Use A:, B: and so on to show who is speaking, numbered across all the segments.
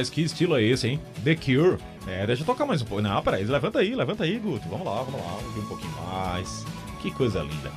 A: Rapaz, que estilo é esse, hein? The Cure. É, deixa eu tocar mais um pouco. Não, peraí, levanta aí, levanta aí, Guto. Vamos lá, vamos lá, ouvir um pouquinho mais. Que coisa linda.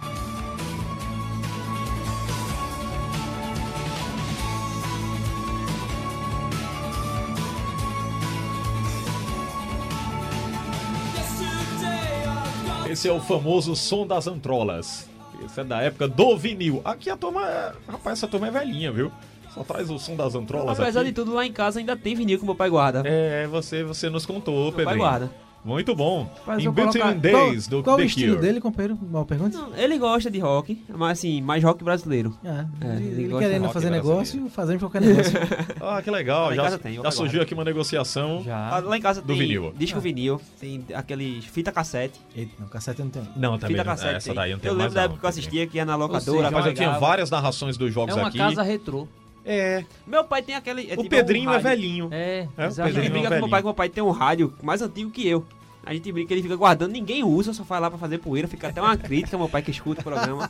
A: Esse é o famoso som das antrolas. Esse é da época do vinil. Aqui a turma é... Rapaz, essa turma é velhinha, viu? Só traz o som das antrolas
B: Apesar
A: aqui.
B: de tudo, lá em casa ainda tem vinil que meu pai guarda.
A: É, você, você nos contou,
B: meu pai guarda.
A: Muito bom.
C: Mas
A: Em Built-in
C: colocar-
A: Days,
C: qual,
A: do
C: qual
A: The
C: o estilo
A: Cure.
C: dele, companheiro? Mal pergunta?
B: Não, ele gosta de rock, mas assim, mais rock brasileiro.
C: Ah,
B: É,
C: ele,
B: ele gosta
C: querendo
A: de rock
C: fazer
A: brasileiro.
C: negócio, fazendo qualquer negócio.
A: Ah, que legal.
B: Lá em
A: Já,
B: casa tem,
A: já
B: eu
A: surgiu
B: guardo.
A: aqui uma negociação.
B: Ah, lá em casa
A: Do
B: tem
A: vinil.
B: disco vinil, tem aqueles fita cassete.
C: Eita, não, cassete eu não tenho.
A: Não, também.
B: fita
A: não-
B: cassete.
A: essa
B: tem.
A: daí eu não tenho
B: eu
A: mais
B: lembro da
A: não,
B: época que eu assistia, que ia na locadora.
D: seja,
A: Mas eu tinha várias narrações dos jogos
D: É uma
A: aqui.
D: casa retrô.
A: É.
B: Meu pai tem aquele. é
A: O
B: tipo
A: Pedrinho
B: um
A: é velhinho.
D: É,
A: É, o
D: exatamente.
B: A gente
A: Pedrinho
B: brinca com
A: velhinho.
B: meu pai que meu pai tem um rádio mais antigo que eu. A gente brinca ele fica guardando, ninguém usa, só faz lá pra fazer poeira, fica até uma crítica, meu pai que escuta o programa.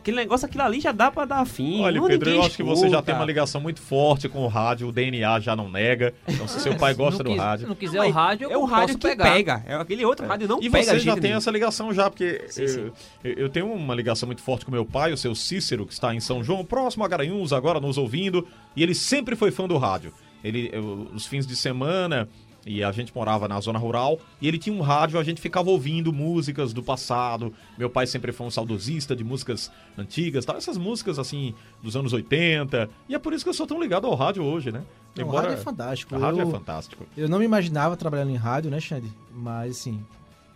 B: Aquele negócio, aquilo ali já dá pra dar fim.
A: Olha,
B: não,
A: Pedro, eu acho que você já
B: escuta.
A: tem uma ligação muito forte com o rádio, o DNA já não nega. Então, se seu pai gosta do
D: não quis-
A: rádio.
D: Se não quiser
B: Mas
D: o rádio, eu
B: é um rádio
D: posso
B: que
D: pegar.
B: pega. É aquele outro rádio não
A: E
B: pega
A: você
B: de
A: já tem
B: nenhum.
A: essa ligação já, porque
B: Sim,
A: eu,
B: sim.
A: eu- eu tenho uma ligação muito forte com meu pai, o seu Cícero, que está em São João, próximo a Garanhuns, agora nos ouvindo, e ele sempre foi fã do rádio. Ele, eu- os fins de semana, e a gente morava na zona rural, e ele tinha um rádio, a gente ficava ouvindo músicas do passado. Meu pai sempre foi um saudosista de músicas antigas, tal, essas músicas assim dos anos 80. E é por isso que eu sou tão ligado ao rádio hoje, né?
C: Não, o rádio é fantástico.
A: O rádio
C: eu,
A: é fantástico.
C: eu não me imaginava trabalhando em rádio, né, Xande? Mas, assim,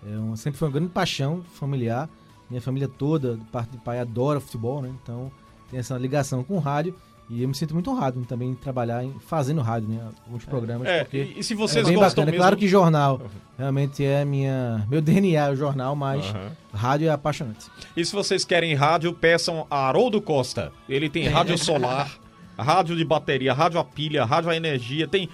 C: é um- sempre foi uma grande paixão familiar. Minha família toda, de parte de pai, adora futebol, né? Então, tem essa ligação com o rádio. E eu me sinto muito honrado em também trabalhar em, fazendo rádio, né? Alguns programas,
A: É,
C: porque...
A: e, e se
C: é
A: vocês
C: bem
A: gostam
C: bacana.
A: mesmo...
C: Claro que jornal realmente é minha meu DNA, é o jornal, mas
A: Aham.
C: rádio é apaixonante.
A: E se vocês querem rádio, peçam a Haroldo Costa. Ele tem rádio solar, rádio de bateria, rádio a pilha, rádio a energia, tem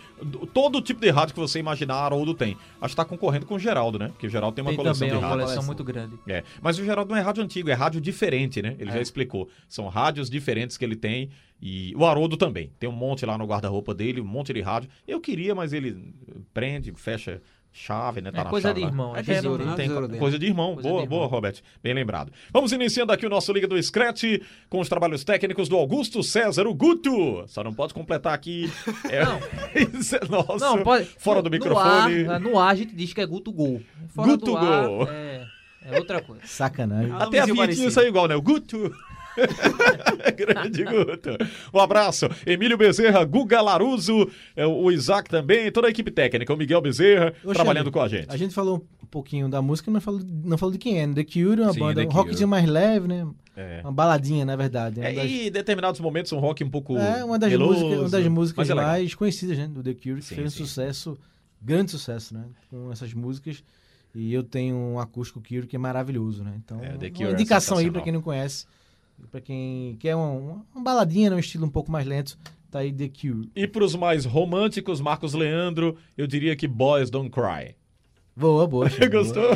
A: todo tipo de rádio que você imaginar, Haroldo tem. Acho que tá concorrendo com o Geraldo, né? Porque o Geraldo tem uma
D: Tem
A: coleção
D: também
A: de
D: uma
A: rádios.
D: coleção muito grande.
A: É, mas o Geraldo não é rádio antigo, é rádio diferente, né?
D: É.
A: Ele já explicou. São rádios diferentes que ele tem. E o Haroldo também. Tem um monte lá no guarda-roupa dele, um monte de rádio. Eu queria, mas ele prende, fecha chave, né? Tá
D: É
A: na
D: coisa
A: chave
D: de
A: lá.
D: irmão, é
B: É
A: É,
B: tesouro,
A: não
B: né?
A: tem
B: Tesouro dele.
A: coisa de irmão.
D: Coisa
A: boa,
D: de
A: boa,
D: irmão.
A: Robert. Bem lembrado. Vamos iniciando aqui o nosso Liga do Scratch com os trabalhos técnicos do Augusto César, o Guto. Só não pode completar aqui. É, Isso é nosso.
D: Não, pode.
A: Fora do
D: no
A: microfone.
D: ar, no ar a gente diz que é Guto Gol. Fora
A: Guto
D: do ar,
A: Gol.
D: É, é outra coisa.
C: Sacanagem.
A: Até a vinhetinha saiu igual, né? O Guto. Grande Guto. Um abraço. Emílio Bezerra, Guga Laruso, é, o Isaac também, toda a equipe técnica, o Miguel Bezerra,
C: Ô,
A: trabalhando com a gente.
C: A gente falou um pouquinho da música, mas falou, não falou de quem é. né? The Cure é uma
A: Sim,
C: banda, um rockzinho mais leve, né?
A: É.
C: Uma baladinha, na verdade.
A: É,
C: Uma das-
A: e em determinados momentos um rock um pouco
C: É uma das
A: meloso,
C: músicas, uma das músicas
A: é
C: mais conhecidas, né, do The Cure, que
A: Sim,
C: fez um
A: sim.
C: sucesso, grande sucesso, né, com essas músicas. E eu tenho um acústico Cure que é maravilhoso, né? Então,
A: É,
C: uma
A: é
C: indicação aí pra quem não conhece, pra quem quer uma, uma, uma baladinha, né, um estilo um pouco mais lento, tá aí The Cure.
A: E pros mais românticos, Marcos Leandro, eu diria que Boys Don't Cry.
C: Boa, boa. Xande, boa.
A: Gostou?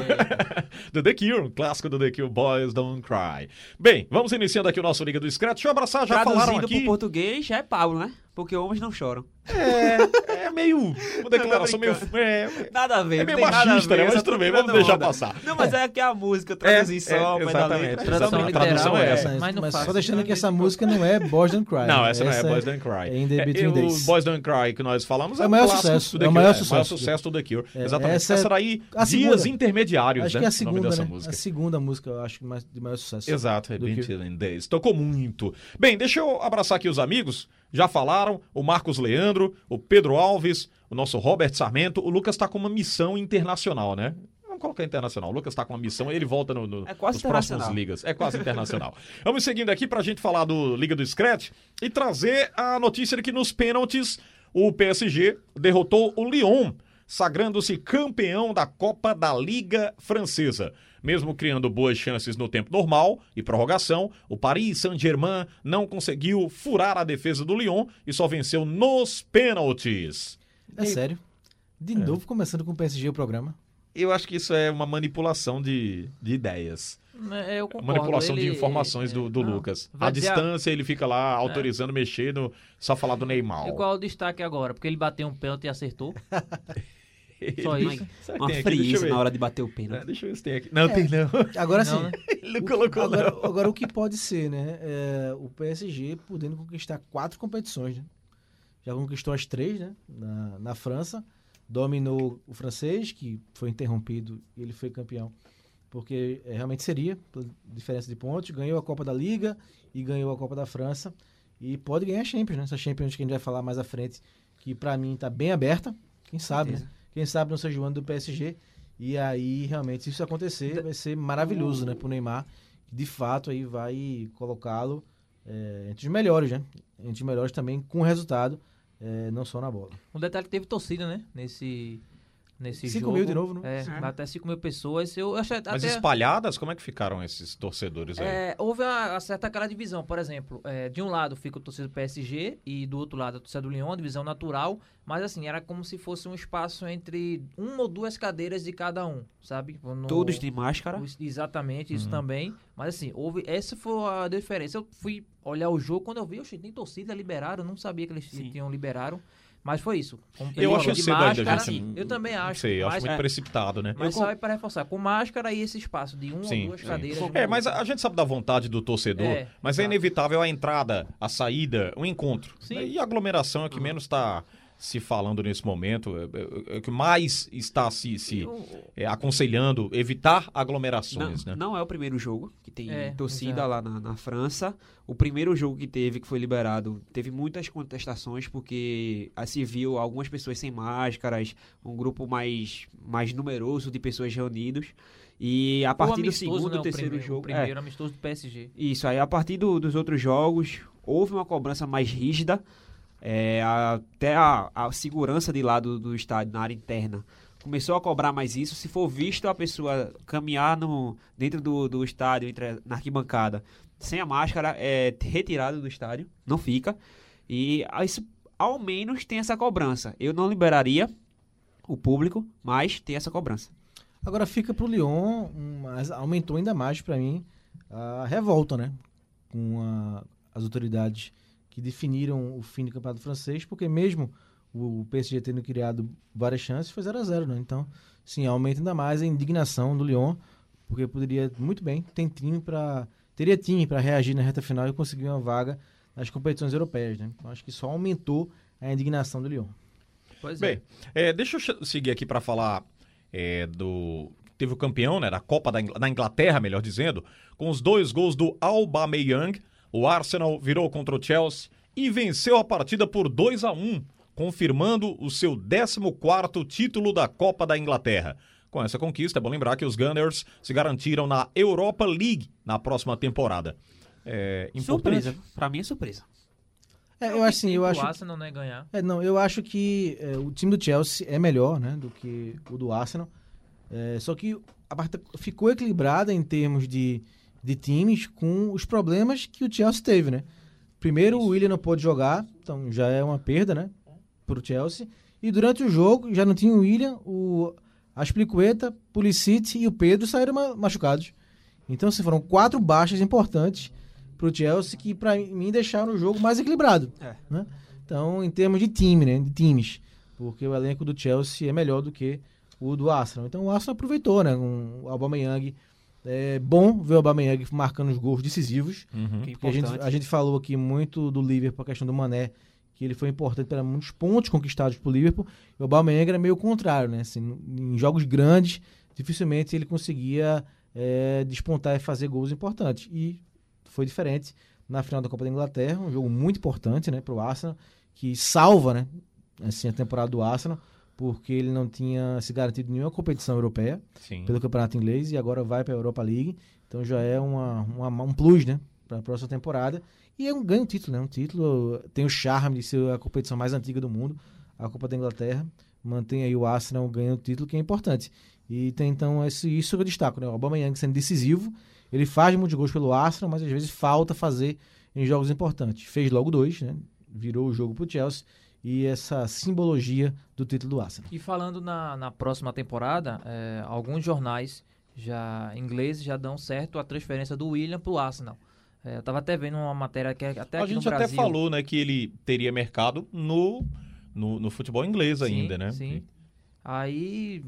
A: do The Cure, um clássico do The Cure, Boys Don't Cry. Bem, vamos iniciando aqui o nosso Liga do Scratch. Deixa eu abraçar, já falaram
B: Traduzido
A: aqui.
B: pro português já é Pablo, né? Porque homens não choram.
A: É, meio. Uma declaração meio. É,
B: Nada a ver.
A: é meio machista,
B: ver,
A: né? Mas tudo bem, vamos deixar
B: onda.
A: passar.
B: Não, mas é que a música, traduzição,
A: é,
B: ao pé da
A: exatamente.
B: letra.
D: Tradução.
A: A tradução é
D: é.
A: essa.
D: Mas não
C: mas
D: faz.
C: só deixando que essa música não é Boys Don't Cry.
A: Não, essa, não é Boys Don't Cry.
C: É In The Between
A: É, o
C: Days.
A: Boys Don't Cry que nós falamos é,
C: É o maior
A: clássico
C: sucesso,
A: do The
C: é o maior
A: é,
C: sucesso.
A: sucesso do The Cure.
C: É,
A: Exatamente.
C: essa é
A: daí, Dias. Intermediários,
C: Acho
A: né?
C: que é a
A: o nome
C: segunda,
A: dessa
C: né?
A: música.
C: A segunda música, eu acho, mais, de maior sucesso.
A: Exato, é. Chilling Days. Tocou muito. Bem, deixa eu abraçar aqui os amigos. Já falaram, o Marcos Leandro, o Pedro Alves, o nosso Robert Sarmento. O Lucas tá com uma missão internacional, né? Vamos colocar internacional. O Lucas tá com uma missão, ele volta no, no,
B: É
A: nos próximos ligas. É quase internacional. Vamos seguindo aqui pra gente falar do Liga do Scratch e trazer a notícia de que nos pênaltis o PSG derrotou o Lyon, sagrando-se campeão da Copa da Liga Francesa. Mesmo criando boas chances no tempo normal e prorrogação, o Paris Saint-Germain não conseguiu furar a defesa do Lyon e só venceu nos pênaltis.
C: É sério. De novo, começando com o PSG o programa.
A: Eu acho que isso é uma manipulação de, de ideias.
D: É, Eu concordo.
A: Manipulação de
D: ele-
A: informações do, do
D: Não,
A: Lucas.
D: a-
A: distância, ele fica lá autorizando mexer no. Só falar do Neymar.
D: E qual é o destaque agora? Porque ele bateu um pênalti e acertou. Só isso.
A: Será
B: Uma
A: aqui?
B: Frieza na hora de bater o
A: É,
B: pênalti.
A: deixa eu ver se tem aqui. Não, tem não.
C: Agora sim.
D: né?
A: Ele não colocou
C: Agora,
A: não.
C: agora, o que pode ser, né? É, o PSG podendo conquistar quatro competições, né? Já conquistou as três, né? Na, na França. Dominou o francês, que foi interrompido e ele foi campeão. Porque é, realmente seria, por diferença de pontos. Ganhou a Copa da Liga e ganhou a Copa da França. E pode ganhar a Champions, né? Essa Champions que a gente vai falar mais à frente, que pra mim tá bem aberta. Quem sabe, né? Quem sabe não seja o ano do PSG. E aí, realmente, se isso acontecer, vai ser maravilhoso, né? Pro Neymar. Que de fato aí vai colocá-lo é, entre os melhores, né? Entre os melhores também com resultado, é, não só na bola.
D: Um detalhe que teve torcida, né? Nesse, nesse
C: 5
D: jogo.
C: mil de novo, né?
D: É, até 5 mil pessoas. Eu achei
A: Mas
D: até...
A: espalhadas, como é que ficaram esses torcedores aí?
D: É, houve uma, uma certa aquela divisão, por exemplo, é, de um lado fica o torcedor do PSG e do outro lado a torcida do Lyon, a divisão natural, mas assim, era como se fosse um espaço entre uma ou duas cadeiras de cada um, sabe? No-
B: Todos de máscara.
D: Exatamente, isso também. Mas assim, houve. Essa foi a diferença. Eu fui olhar o jogo, quando eu vi, oxe, tem torcida, liberaram. eu Não sabia que eles
B: Sim.
D: tinham liberaram. Mas foi isso.
A: Eu acho
D: de
A: cedo ainda,
D: máscara,
A: gente.
D: Eu também acho.
A: sei, eu acho muito
B: é.
A: precipitado, né?
D: mas só é para reforçar. Com máscara e esse espaço de uma
A: Sim,
D: ou duas
A: sim.
D: cadeiras.
A: É, mas a, gente sabe da vontade do torcedor,
D: É,
A: mas é inevitável a entrada, a saída, o encontro.
D: Sim.
A: E a aglomeração é o que menos está se falando nesse momento, é, é- é o que mais está se, se é, aconselhando evitar
B: Não,
A: aglomerações, né?
B: não é o primeiro jogo que tem
D: É,
B: torcida
D: exato.
B: lá na, na França. O primeiro jogo que teve, que foi liberado, teve muitas contestações, porque ah, se viu algumas pessoas sem máscaras, um grupo mais, mais numeroso de pessoas reunidos. E a
D: o
B: partir do segundo,
D: né, o
B: terceiro
D: primeiro,
B: jogo.
D: O primeiro amistoso do PSG.
B: é, isso, aí a partir do- dos outros jogos, houve uma cobrança mais rígida. É, até a, a segurança de lá do, do estádio, na área interna, começou a cobrar mais isso. Se for visto a pessoa caminhar no, dentro do, do estádio, entre, na arquibancada, sem a máscara, é retirado do estádio, não fica. E ah, isso, ao menos, tem essa cobrança. Eu não liberaria o público, mas tem essa cobrança.
C: Agora fica pro Lyon, um, mas aumentou ainda mais para mim a revolta, né? Com a- as autoridades que definiram o fim do campeonato francês, porque mesmo o PSG tendo criado várias chances, foi 0 a 0 né? Então, sim, aumenta ainda mais a indignação do Lyon, porque poderia muito bem ter time para teria time para reagir na reta final e conseguir uma vaga nas competições europeias, né? Então, acho que só aumentou a indignação do Lyon.
D: Pois é.
A: Bem, é, deixa eu seguir aqui para falar é, do. Teve o campeão, né? Da Copa da, Ingl- da Inglaterra, melhor dizendo, com os dois gols do Aubameyang. O Arsenal virou contra o Chelsea e venceu a partida por 2 a 1 confirmando o seu 14º título da Copa da Inglaterra. Com essa conquista, é bom lembrar que os Gunners se garantiram na Europa League na próxima temporada. É importante.
B: Surpresa. Pra mim é surpresa.
C: É, eu acho assim, eu
D: o
C: acho
D: Arsenal não é ganhar.
C: É, não, eu acho que é, o time do Chelsea é melhor, né, do que o do Arsenal. É, só que a partida ficou equilibrada em termos de, de times com os problemas que o Chelsea teve, né? Primeiro, o William não pôde jogar, então já é uma perda, né, pro Chelsea. E durante o jogo, já não tinha o William, o Aspilicueta, Pulisic e o Pedro saíram ma- machucados. Então, assim, foram quatro baixas importantes pro Chelsea que, pra mim, deixaram o jogo mais equilibrado.
B: É.
C: Né? Então, em termos de time, né? De times. porque o elenco do Chelsea é melhor do que o do Arsenal. Então o Arsenal aproveitou, né? Um, o Aubameyang é bom ver o Aubameyang marcando os gols decisivos.
A: Uhum.
B: Que é
C: Porque a gente, a gente falou aqui muito do Liverpool, a questão do Mané, que ele foi importante para muitos pontos conquistados por Liverpool. E o Aubameyang era meio o contrário, né? Assim, em jogos grandes, dificilmente ele conseguia é, despontar e fazer gols importantes. E foi diferente na final da Copa da Inglaterra, um jogo muito importante, né, para o Arsenal, que salva, né, assim, a temporada do Arsenal, porque ele não tinha se garantido nenhuma competição europeia
A: Sim.
C: pelo Campeonato Inglês e agora vai para a Europa League. Então já é uma, uma- um plus, né, para a próxima temporada. E é um ganho título, né? Um título tem o charme de ser a competição mais antiga do mundo, a Copa da Inglaterra. Mantém aí o Arsenal ganhando o título, que é importante. E tem então esse, isso que eu destaco, né? O Aubameyang sendo decisivo, ele faz muitos gols pelo Arsenal, mas às vezes falta fazer em jogos importantes. Fez logo dois, né? Virou o jogo pro Chelsea e essa simbologia do título do Arsenal.
D: E falando na, na próxima temporada, é, alguns jornais já ingleses já dão certo a transferência do William pro Arsenal. É, eu tava até vendo uma matéria que é até
A: A
D: aqui
A: gente
D: no
A: até
D: Brasil.
A: falou, né, que ele teria mercado no, no, no futebol inglês
D: Sim,
A: ainda, né?
D: Sim. Aí,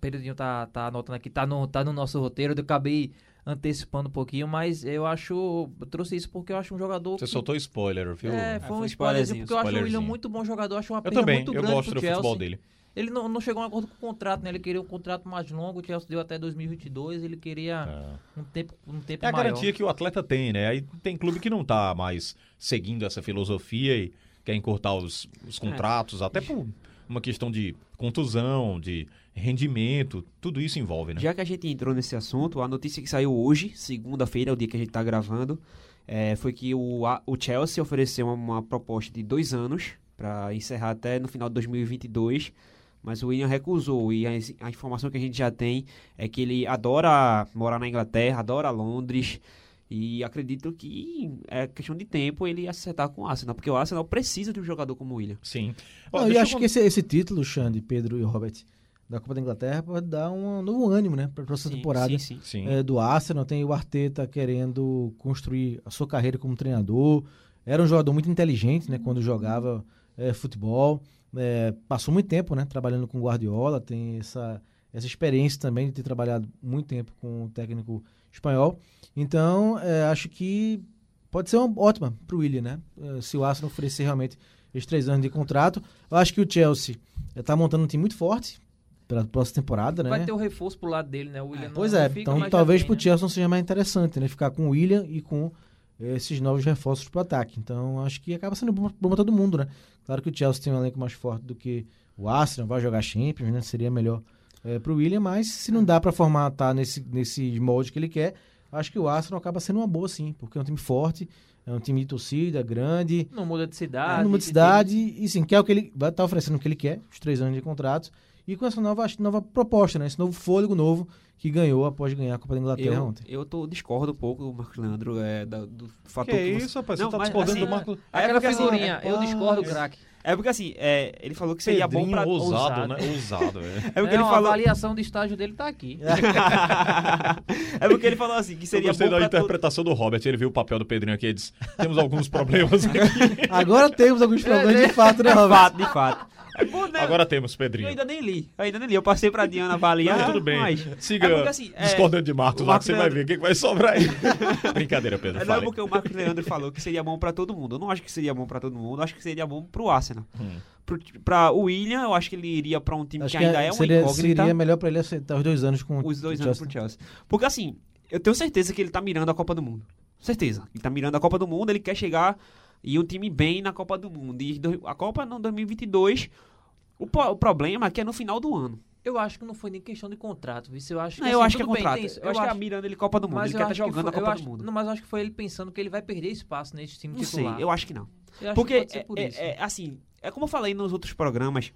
D: Pedrinho tá, tá anotando aqui, tá no, tá no nosso roteiro, eu acabei antecipando um pouquinho, mas eu acho. Eu trouxe isso porque eu acho um jogador.
A: Você
D: que-
A: soltou spoiler, viu?
D: É,
B: É,
D: foi
B: foi
D: um spoilerzinho,
B: spoilerzinho,
D: porque eu acho o William muito bom jogador, acho uma
A: Eu
D: perda
A: também,
D: muito
A: eu
D: grande
A: gosto
D: pro
A: do futebol
D: Chelsea.
A: dele.
D: Ele não, não chegou a um acordo com o contrato, né? Ele queria um contrato mais longo, o Chelsea deu até 2022, ele queria
A: É.
D: um tempo, um tempo
A: É a
D: maior.
A: garantia que o atleta tem, né? Aí tem clube que não tá mais seguindo essa filosofia e quer encurtar os, os contratos, até por uma questão de contusão, de rendimento, tudo isso envolve, né?
B: Já que a gente entrou nesse assunto, a notícia que saiu hoje, segunda-feira, é o dia que a gente tá gravando, é, foi que o, a- o Chelsea ofereceu uma, uma proposta de dois anos para encerrar até no final de 2022, mas o William recusou. E a, a informação que a gente já tem é que ele adora morar na Inglaterra, adora Londres. E acredito que é questão de tempo ele acertar com o Arsenal, porque o Arsenal precisa de um jogador como o William.
A: Sim. Ó,
C: Não, e acho
A: eu-
C: que esse, esse título, Xande, Pedro e Robert, da Copa da Inglaterra, pode dar um novo ânimo, né, para a próxima
B: Sim,
C: temporada.
B: Sim, sim.
A: Sim.
C: é, do Arsenal, tem o Arteta querendo construir a sua carreira como treinador. Era um jogador muito inteligente, né, quando jogava é, futebol. É, passou muito tempo, né, trabalhando com o Guardiola, tem essa, essa experiência também de ter trabalhado muito tempo com o técnico espanhol. Então, é, acho que pode ser uma ótima para o William, né? É, se o Arsenal oferecer realmente esses três anos de contrato. Eu acho que o Chelsea está montando um time muito forte para a próxima temporada, né?
D: Vai ter o reforço pro lado dele, né? O William não-
C: Pois é, então talvez
D: tem,
C: pro
D: né?
C: Chelsea não seja mais interessante, né? Ficar com o William e com esses novos reforços pro ataque. Então acho que acaba sendo bom bom pra todo mundo, né? Claro que o Chelsea tem um elenco mais forte do que o Arsenal, vai jogar Champions, né? Seria melhor é, pro William, mas se não dá pra formatar nesse, nesse molde que ele quer, acho que o Arsenal acaba sendo uma boa sim, porque é um time forte, é um time de torcida, grande,
D: Não muda de cidade.
C: é, numa
D: de-
C: cidade, e sim, quer o que ele vai estar oferecendo o que ele quer, os três anos de contrato, e com essa nova, nova proposta, né? Esse novo fôlego novo que ganhou após ganhar a Copa da Inglaterra
B: Eu,
C: ontem.
B: eu tô, discordo um pouco do Marcos Leandro é, da- do fator
A: Que
B: que você-
A: isso, rapaz?
B: Não,
A: você tá
B: mas,
A: discordando
B: assim,
A: do Marco...
D: Aquela
B: É porque, assim,
D: figurinha, eu discordo, craque.
B: É porque assim, é, ele falou que seria bom
A: Pedrinho
B: pra.
A: ousado,
D: ousado.
A: né? Ousado, é.
B: É porque
D: É,
B: ele
D: a
B: falou.
D: avaliação de estágio dele tá aqui.
B: é porque ele falou assim, que
A: Eu
B: seria
A: gostei
B: bom
A: da
B: pra todo...
A: interpretação do Robert. Ele viu o papel do Pedrinho aqui e disse: temos alguns problemas aqui.
C: Agora temos alguns problemas de fato, né,
B: De
C: Robert?
B: fato, de fato. É bom, né?
A: Agora temos,
B: Eu
A: Pedrinho.
B: ainda nem li. Eu ainda nem li. Eu passei pra Diana avaliar.
A: Não, tudo bem.
B: Mas...
A: Siga
B: É porque, assim, é,
A: discordando de Marcos
B: o
A: lá,
B: Marcos
A: que você vai
B: Leandro-
A: ver o que vai sobrar aí. Brincadeira, Pedro.
B: É, não,
A: fale.
B: porque o Marcos Leandro falou que seria bom pra todo mundo. Eu não acho que seria bom pra todo mundo. Eu acho que seria bom pro Arsenal.
A: Hum.
B: Pro, pra o William, eu acho que ele iria pra um time
C: Acho
B: que
C: que
B: ainda é uma
C: seria,
B: incógnita.
C: seria melhor pra ele aceitar os dois anos com
B: os dois anos pro Chelsea. Porque assim, eu tenho certeza que ele tá mirando a Copa do Mundo. Certeza. Ele tá mirando a Copa do Mundo, ele quer chegar e um time bem na Copa do Mundo. E a Copa não 2022. O, o problema é que é no final do ano.
D: Eu acho que não foi nem questão de contrato, viu? Eu acho que,
B: Não, eu
D: assim,
B: acho que é
D: bem,
B: contrato.
D: isso.
B: Eu, acho que é mirando ele Copa do Mundo.
D: mas
B: ele
D: eu
B: quer estar
D: acho que
B: jogando
D: foi-
B: a
D: eu
B: Copa
D: acho-
B: do Mundo.
D: Não, mas eu acho que foi ele pensando que ele vai perder espaço nesse time
B: Não
D: titular.
B: sei, eu acho que não.
D: Eu acho
B: Porque,
D: que pode ser por
B: é,
D: isso.
B: é- é, assim, é como eu falei nos outros programas,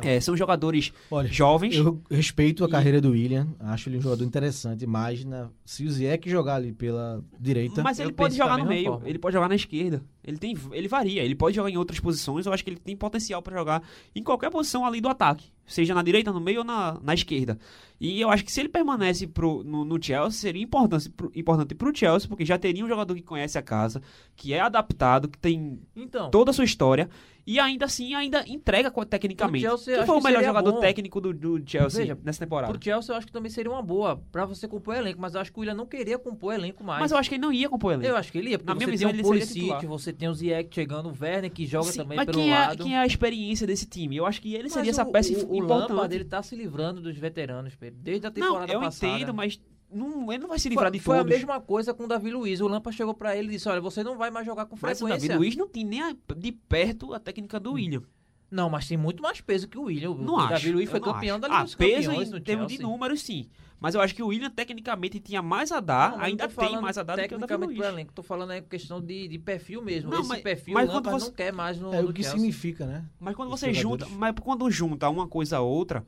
B: é, são jogadores
C: Olha,
B: jovens.
C: eu respeito a
B: E-
C: carreira do William, acho ele um jogador interessante, mas na, se o Ziyech jogar ali pela direita,
B: Mas
D: Eu
B: ele pode jogar no meio,
D: forma.
B: ele pode jogar na esquerda. Ele tem, ele varia, ele pode jogar em outras posições. Eu acho que ele tem potencial pra jogar em qualquer posição ali do ataque. Seja na direita, no meio ou na, na esquerda. E eu acho que se ele permanece pro, no, no Chelsea, seria importante pro, importante pro Chelsea, porque já teria um jogador que conhece a casa, que é adaptado, que tem
D: Então,
B: toda a sua história, e ainda assim ainda entrega tecnicamente.
D: O Chelsea,
B: Quem foi o melhor jogador
D: bom.
B: técnico do, do Chelsea
D: Veja,
B: nessa temporada?
D: pro Chelsea eu acho que também seria uma boa pra você compor elenco, mas eu acho que o William não queria compor elenco mais.
B: Mas eu acho que ele não ia compor ele.
D: Eu acho que ele ia, porque
B: Na minha
D: você
B: visão,
D: tem
B: ele seria
D: Pulisic,
B: titular.
D: Você tem o Ziyech chegando, o Werner que joga
B: Sim,
D: também
B: mas
D: pelo
B: quem é,
D: lado.
B: quem é a experiência desse time? Eu acho que ele
D: Mas
B: seria essa
D: o-
B: peça
D: o, o
B: importante.
D: Lampard, ele tá se livrando dos veteranos, Pedro, desde a
B: não,
D: temporada
B: eu
D: passada.
B: entendo, mas não, ele não vai se
D: Foi,
B: livrar de
D: foi a
B: todos.
D: mesma coisa com o Davi Luiz. O Lampard chegou pra ele e disse: Olha, você não vai mais jogar com
B: Mas o
D: frequência.
B: Davi Luiz não tem nem a- de perto a técnica do William.
D: Não, mas tem muito mais peso que o William. O
B: Não acho.
D: Davi Luiz foi
B: não
D: campeão
B: acho.
D: da Liga
B: ah,
D: dos
B: peso
D: Campeões
B: em termos de números, sim. Mas eu acho que o William tecnicamente tinha mais a dar,
D: Não,
B: ainda
D: não
B: tem mais a dar do que o Davi
D: tecnicamente
B: Luiz.
D: pro elenco. Tô falando aí questão de, de perfil mesmo.
B: Não,
D: Esse
B: mas-
D: perfil
B: mas
D: o
B: quando
D: Lampard
B: você-
D: não quer mais no,
C: É
D: no
C: o que
D: Chelsea.
C: significa, né?
B: Mas quando
C: Os
B: você
C: jogadores.
B: junta, mas quando junta uma coisa a outra,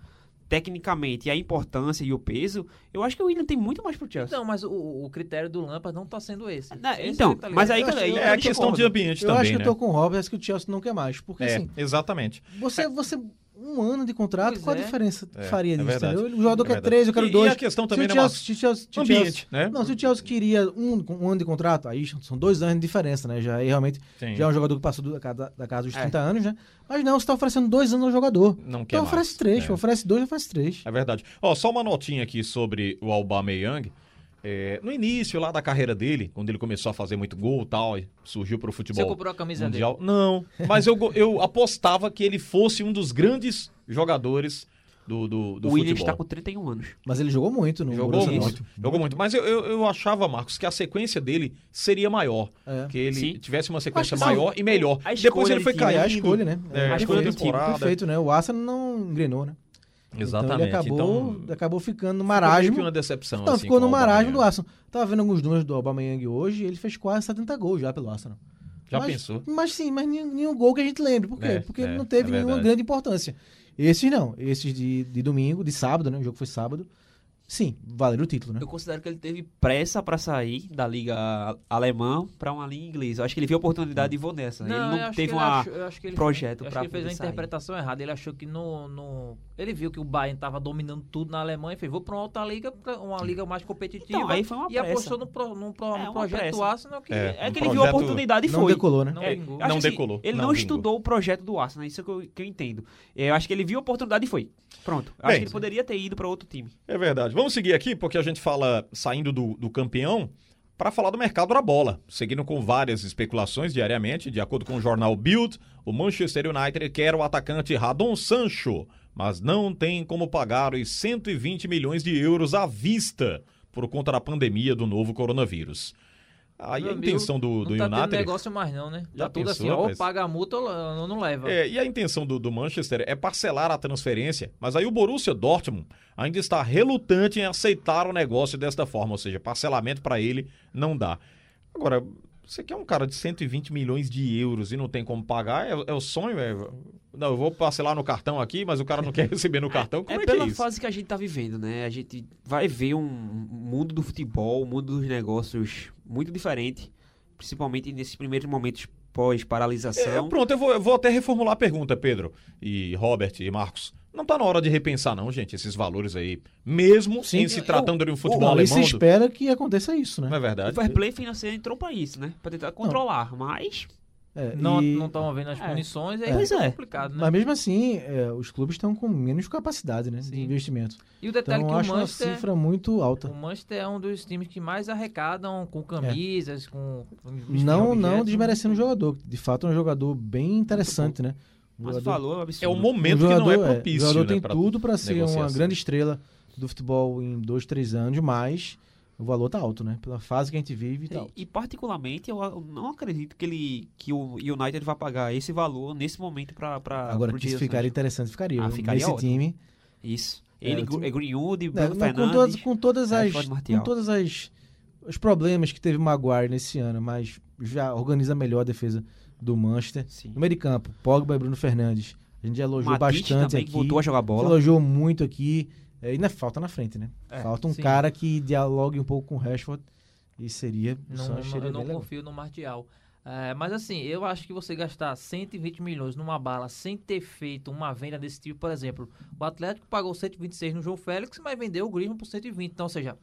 B: tecnicamente, a importância e o peso, eu acho que o William tem muito mais pro Chelsea.
D: Então, mas o, o critério do Lampard não tá sendo esse.
B: Né,
D: Esse
B: então,
D: tá
B: mas aí
C: Eu
B: eu-
C: acho-
A: É a
B: eu
A: questão de ambiente
C: Eu
A: também,
C: acho que
A: né?
C: eu tô com o Robert, que o Chelsea não quer mais. Porque
A: É,
C: assim,
A: exatamente.
C: você, você um ano de contrato,
D: Pois
C: qual a
D: é.
C: diferença
A: É,
C: faria
A: é
C: disso?
A: verdade.
C: entendeu? O jogador
A: É
C: quer três, eu quero
A: E- e
C: dois.
A: a questão
C: Se
A: também,
C: o Chelsea-
A: Marcos?
C: se o Chelsea- se o
A: Ambiente,
C: Chelsea-
A: né?
C: Não, se o Chelsea queria um, um ano de contrato, aí são dois anos de diferença, né? Já, aí realmente
A: Sim.
C: já é um jogador que passou da, casa- da casa dos
B: É.
C: 30 anos, né? Mas não, você tá oferecendo dois anos ao jogador.
A: Não quer
C: Então
A: mais.
C: oferece três,
A: É.
C: oferece dois, oferece três.
A: É verdade. Ó, só uma notinha aqui sobre o Aubameyang. É, no início lá da carreira dele, quando ele começou a fazer muito gol e tal, e surgiu pro futebol
D: Você comprou a camisa
A: mundial. Não, mas eu, eu apostava que ele fosse um dos grandes jogadores do, do, do
B: o William está com 31 anos.
C: Mas ele jogou muito no
A: Jogou muito, jogou muito. Mas eu, eu, eu achava, Marcos, que a sequência dele seria maior.
C: É.
A: Que ele
B: Sim.
A: tivesse uma sequência maior e melhor.
B: A
A: Depois
B: escolha
A: ele foi
B: ele tinha,
C: É
A: caindo.
C: a escolha, né?
A: É,
B: a escolha do time,
A: temporada.
C: Perfeito, né? O Arsenal não engrenou, né?
A: Exatamente.
C: Então ele acabou,
A: Então,
C: acabou ficando no marasmo.
A: que uma decepção.
C: Não,
A: assim,
C: ficou no marasmo do Arsenal. Tava vendo alguns números do Aubameyang hoje, ele fez quase 70 gols já pelo Arsenal.
A: Já
C: mas,
A: pensou?
C: Mas sim, mas nenhum, nenhum gol que a gente lembre. Por quê?
A: É,
C: Porque
A: é,
C: não teve
A: é
C: nenhuma grande importância. Esses não. Esses de, de domingo, de sábado, né? O jogo foi sábado. Sim, valeram o título, né?
B: Eu considero que ele teve pressa pra sair da liga alemã pra uma liga inglesa. Eu acho que ele viu a oportunidade e vou nessa.
D: Não,
B: ele
D: eu
B: não
D: acho
B: teve
D: que ele
B: uma
D: achou- eu acho que ele-
B: projeto
D: que ele fez
B: sair.
D: interpretação errada. Ele achou que no, no- Ele viu que o Bayern estava dominando tudo na Alemanha e fez: vou pra uma outra liga, uma liga mais competitiva.
B: Então, aí foi uma
D: e
B: pressa.
D: apostou no, pro- num pro-
B: É,
D: no projeto
B: pressa.
D: do Arsenal que.
A: É.
B: É
A: Um
B: que ele viu a oportunidade e
C: Não
B: foi.
C: decolou, né?
D: Não
B: É,
A: Não
B: assim,
A: decolou,
B: Ele
A: não
B: não, estudou o projeto do Arsenal, isso é que eu, que eu entendo. É, Eu acho que ele viu a oportunidade e foi. Pronto.
A: Bem,
B: acho que ele poderia ter ido pra outro time.
A: É verdade. Vamos seguir aqui, porque a gente fala saindo do, do campeão para falar do mercado da bola. Seguindo com várias especulações diariamente, de acordo com o jornal Bild, o Manchester United quer o atacante Radon Sancho, mas não tem como pagar os 120 milhões de euros à vista por conta da pandemia do novo coronavírus. Aí
D: Meu
A: a
D: amigo,
A: intenção do, do
D: não tá
A: United.
D: negócio mais, não, né?
A: Já
D: tá tudo
A: pensou,
D: assim: ou
A: rapaz?
D: paga a multa ou não leva.
A: É, e a intenção do, do Manchester é parcelar a transferência, mas aí o Borussia Dortmund ainda está relutante em aceitar o negócio desta forma, ou seja, parcelamento para ele não dá. Agora, você quer um cara de 120 milhões de euros e não tem como pagar, é, é o sonho? É... Não, eu vou parcelar no cartão aqui, mas o cara não quer receber no cartão, como é,
B: é
A: que
B: pela
A: é isso?
B: fase que a gente tá vivendo, né? A gente vai ver um mundo do futebol, um mundo dos negócios muito diferente, principalmente nesses primeiros momentos
A: É,
B: pós-paralisação.
A: pronto, eu vou, eu vou até reformular a pergunta, Pedro, e Robert e Marcos. Não tá na hora de repensar, não, gente, esses valores aí. Mesmo em se
C: eu-
A: tratando de um futebol
C: Não, se
A: alemão. do-
C: espera que aconteça isso, né?
A: Não é
B: O
A: verdade?
B: fair play financeiro entrou pra isso, né? Pra tentar controlar, mas...
C: É,
D: Não estão vendo as
B: É.
D: punições, aí
B: Pois
D: fica
B: é.
D: complicado, né?
C: Mas mesmo assim, é, os clubes estão com menos capacidade né, de
D: Sim.
C: investimento.
D: E o detalhe
C: Então
D: é
C: eu
D: que
C: acho
D: o
C: uma
D: Manchester.
C: cifra muito alta.
D: O Manchester é um dos times que mais arrecadam com camisas, com. com
C: Não,
D: objetos.
C: não desmerecendo o jogador. De fato, é um jogador bem interessante, né? Um
B: Mas o
C: jogador-
B: valor é
A: É
B: absurdo.
A: um momento
C: um
A: que não é
C: jogador,
A: propício,
C: O jogador
A: né,
C: tem tudo para ser uma grande estrela do futebol em dois, três anos, mas o valor tá alto, né? Pela fase que a gente vive e tal.
B: E, e particularmente eu não acredito que ele que o United vai pagar esse valor nesse momento para para
C: Agora, que se ficaria interessante, ficaria.
B: Ah, ficaria
C: Nesse
B: ótimo.
C: time.
B: isso.
C: É,
B: Ele
C: o time-
B: é Greenwood,
C: né,
B: Bruno
C: não,
B: Fernandes.
C: com todas, com todas as, com todas as os problemas que teve o Maguire nesse ano, mas já organiza melhor a defesa do Manchester.
B: Sim.
C: No meio de campo, Pogba e Bruno Fernandes. A gente já elogiou
B: Matite
C: bastante
B: também
C: aqui.
B: voltou a jogar bola.
C: elogiou muito aqui. É, ainda falta na frente, né?
B: É,
C: falta um
D: sim.
C: cara que dialogue um pouco com o Rashford. E seria.
D: Não, não- eu não
C: legal.
D: confio no Martial. É, mas assim, eu acho que você gastar 120 milhões numa bala sem ter feito uma venda desse tipo, por exemplo, o Atlético pagou 126 no João Félix, mas vendeu o Griezmann por 120. Então, ou seja,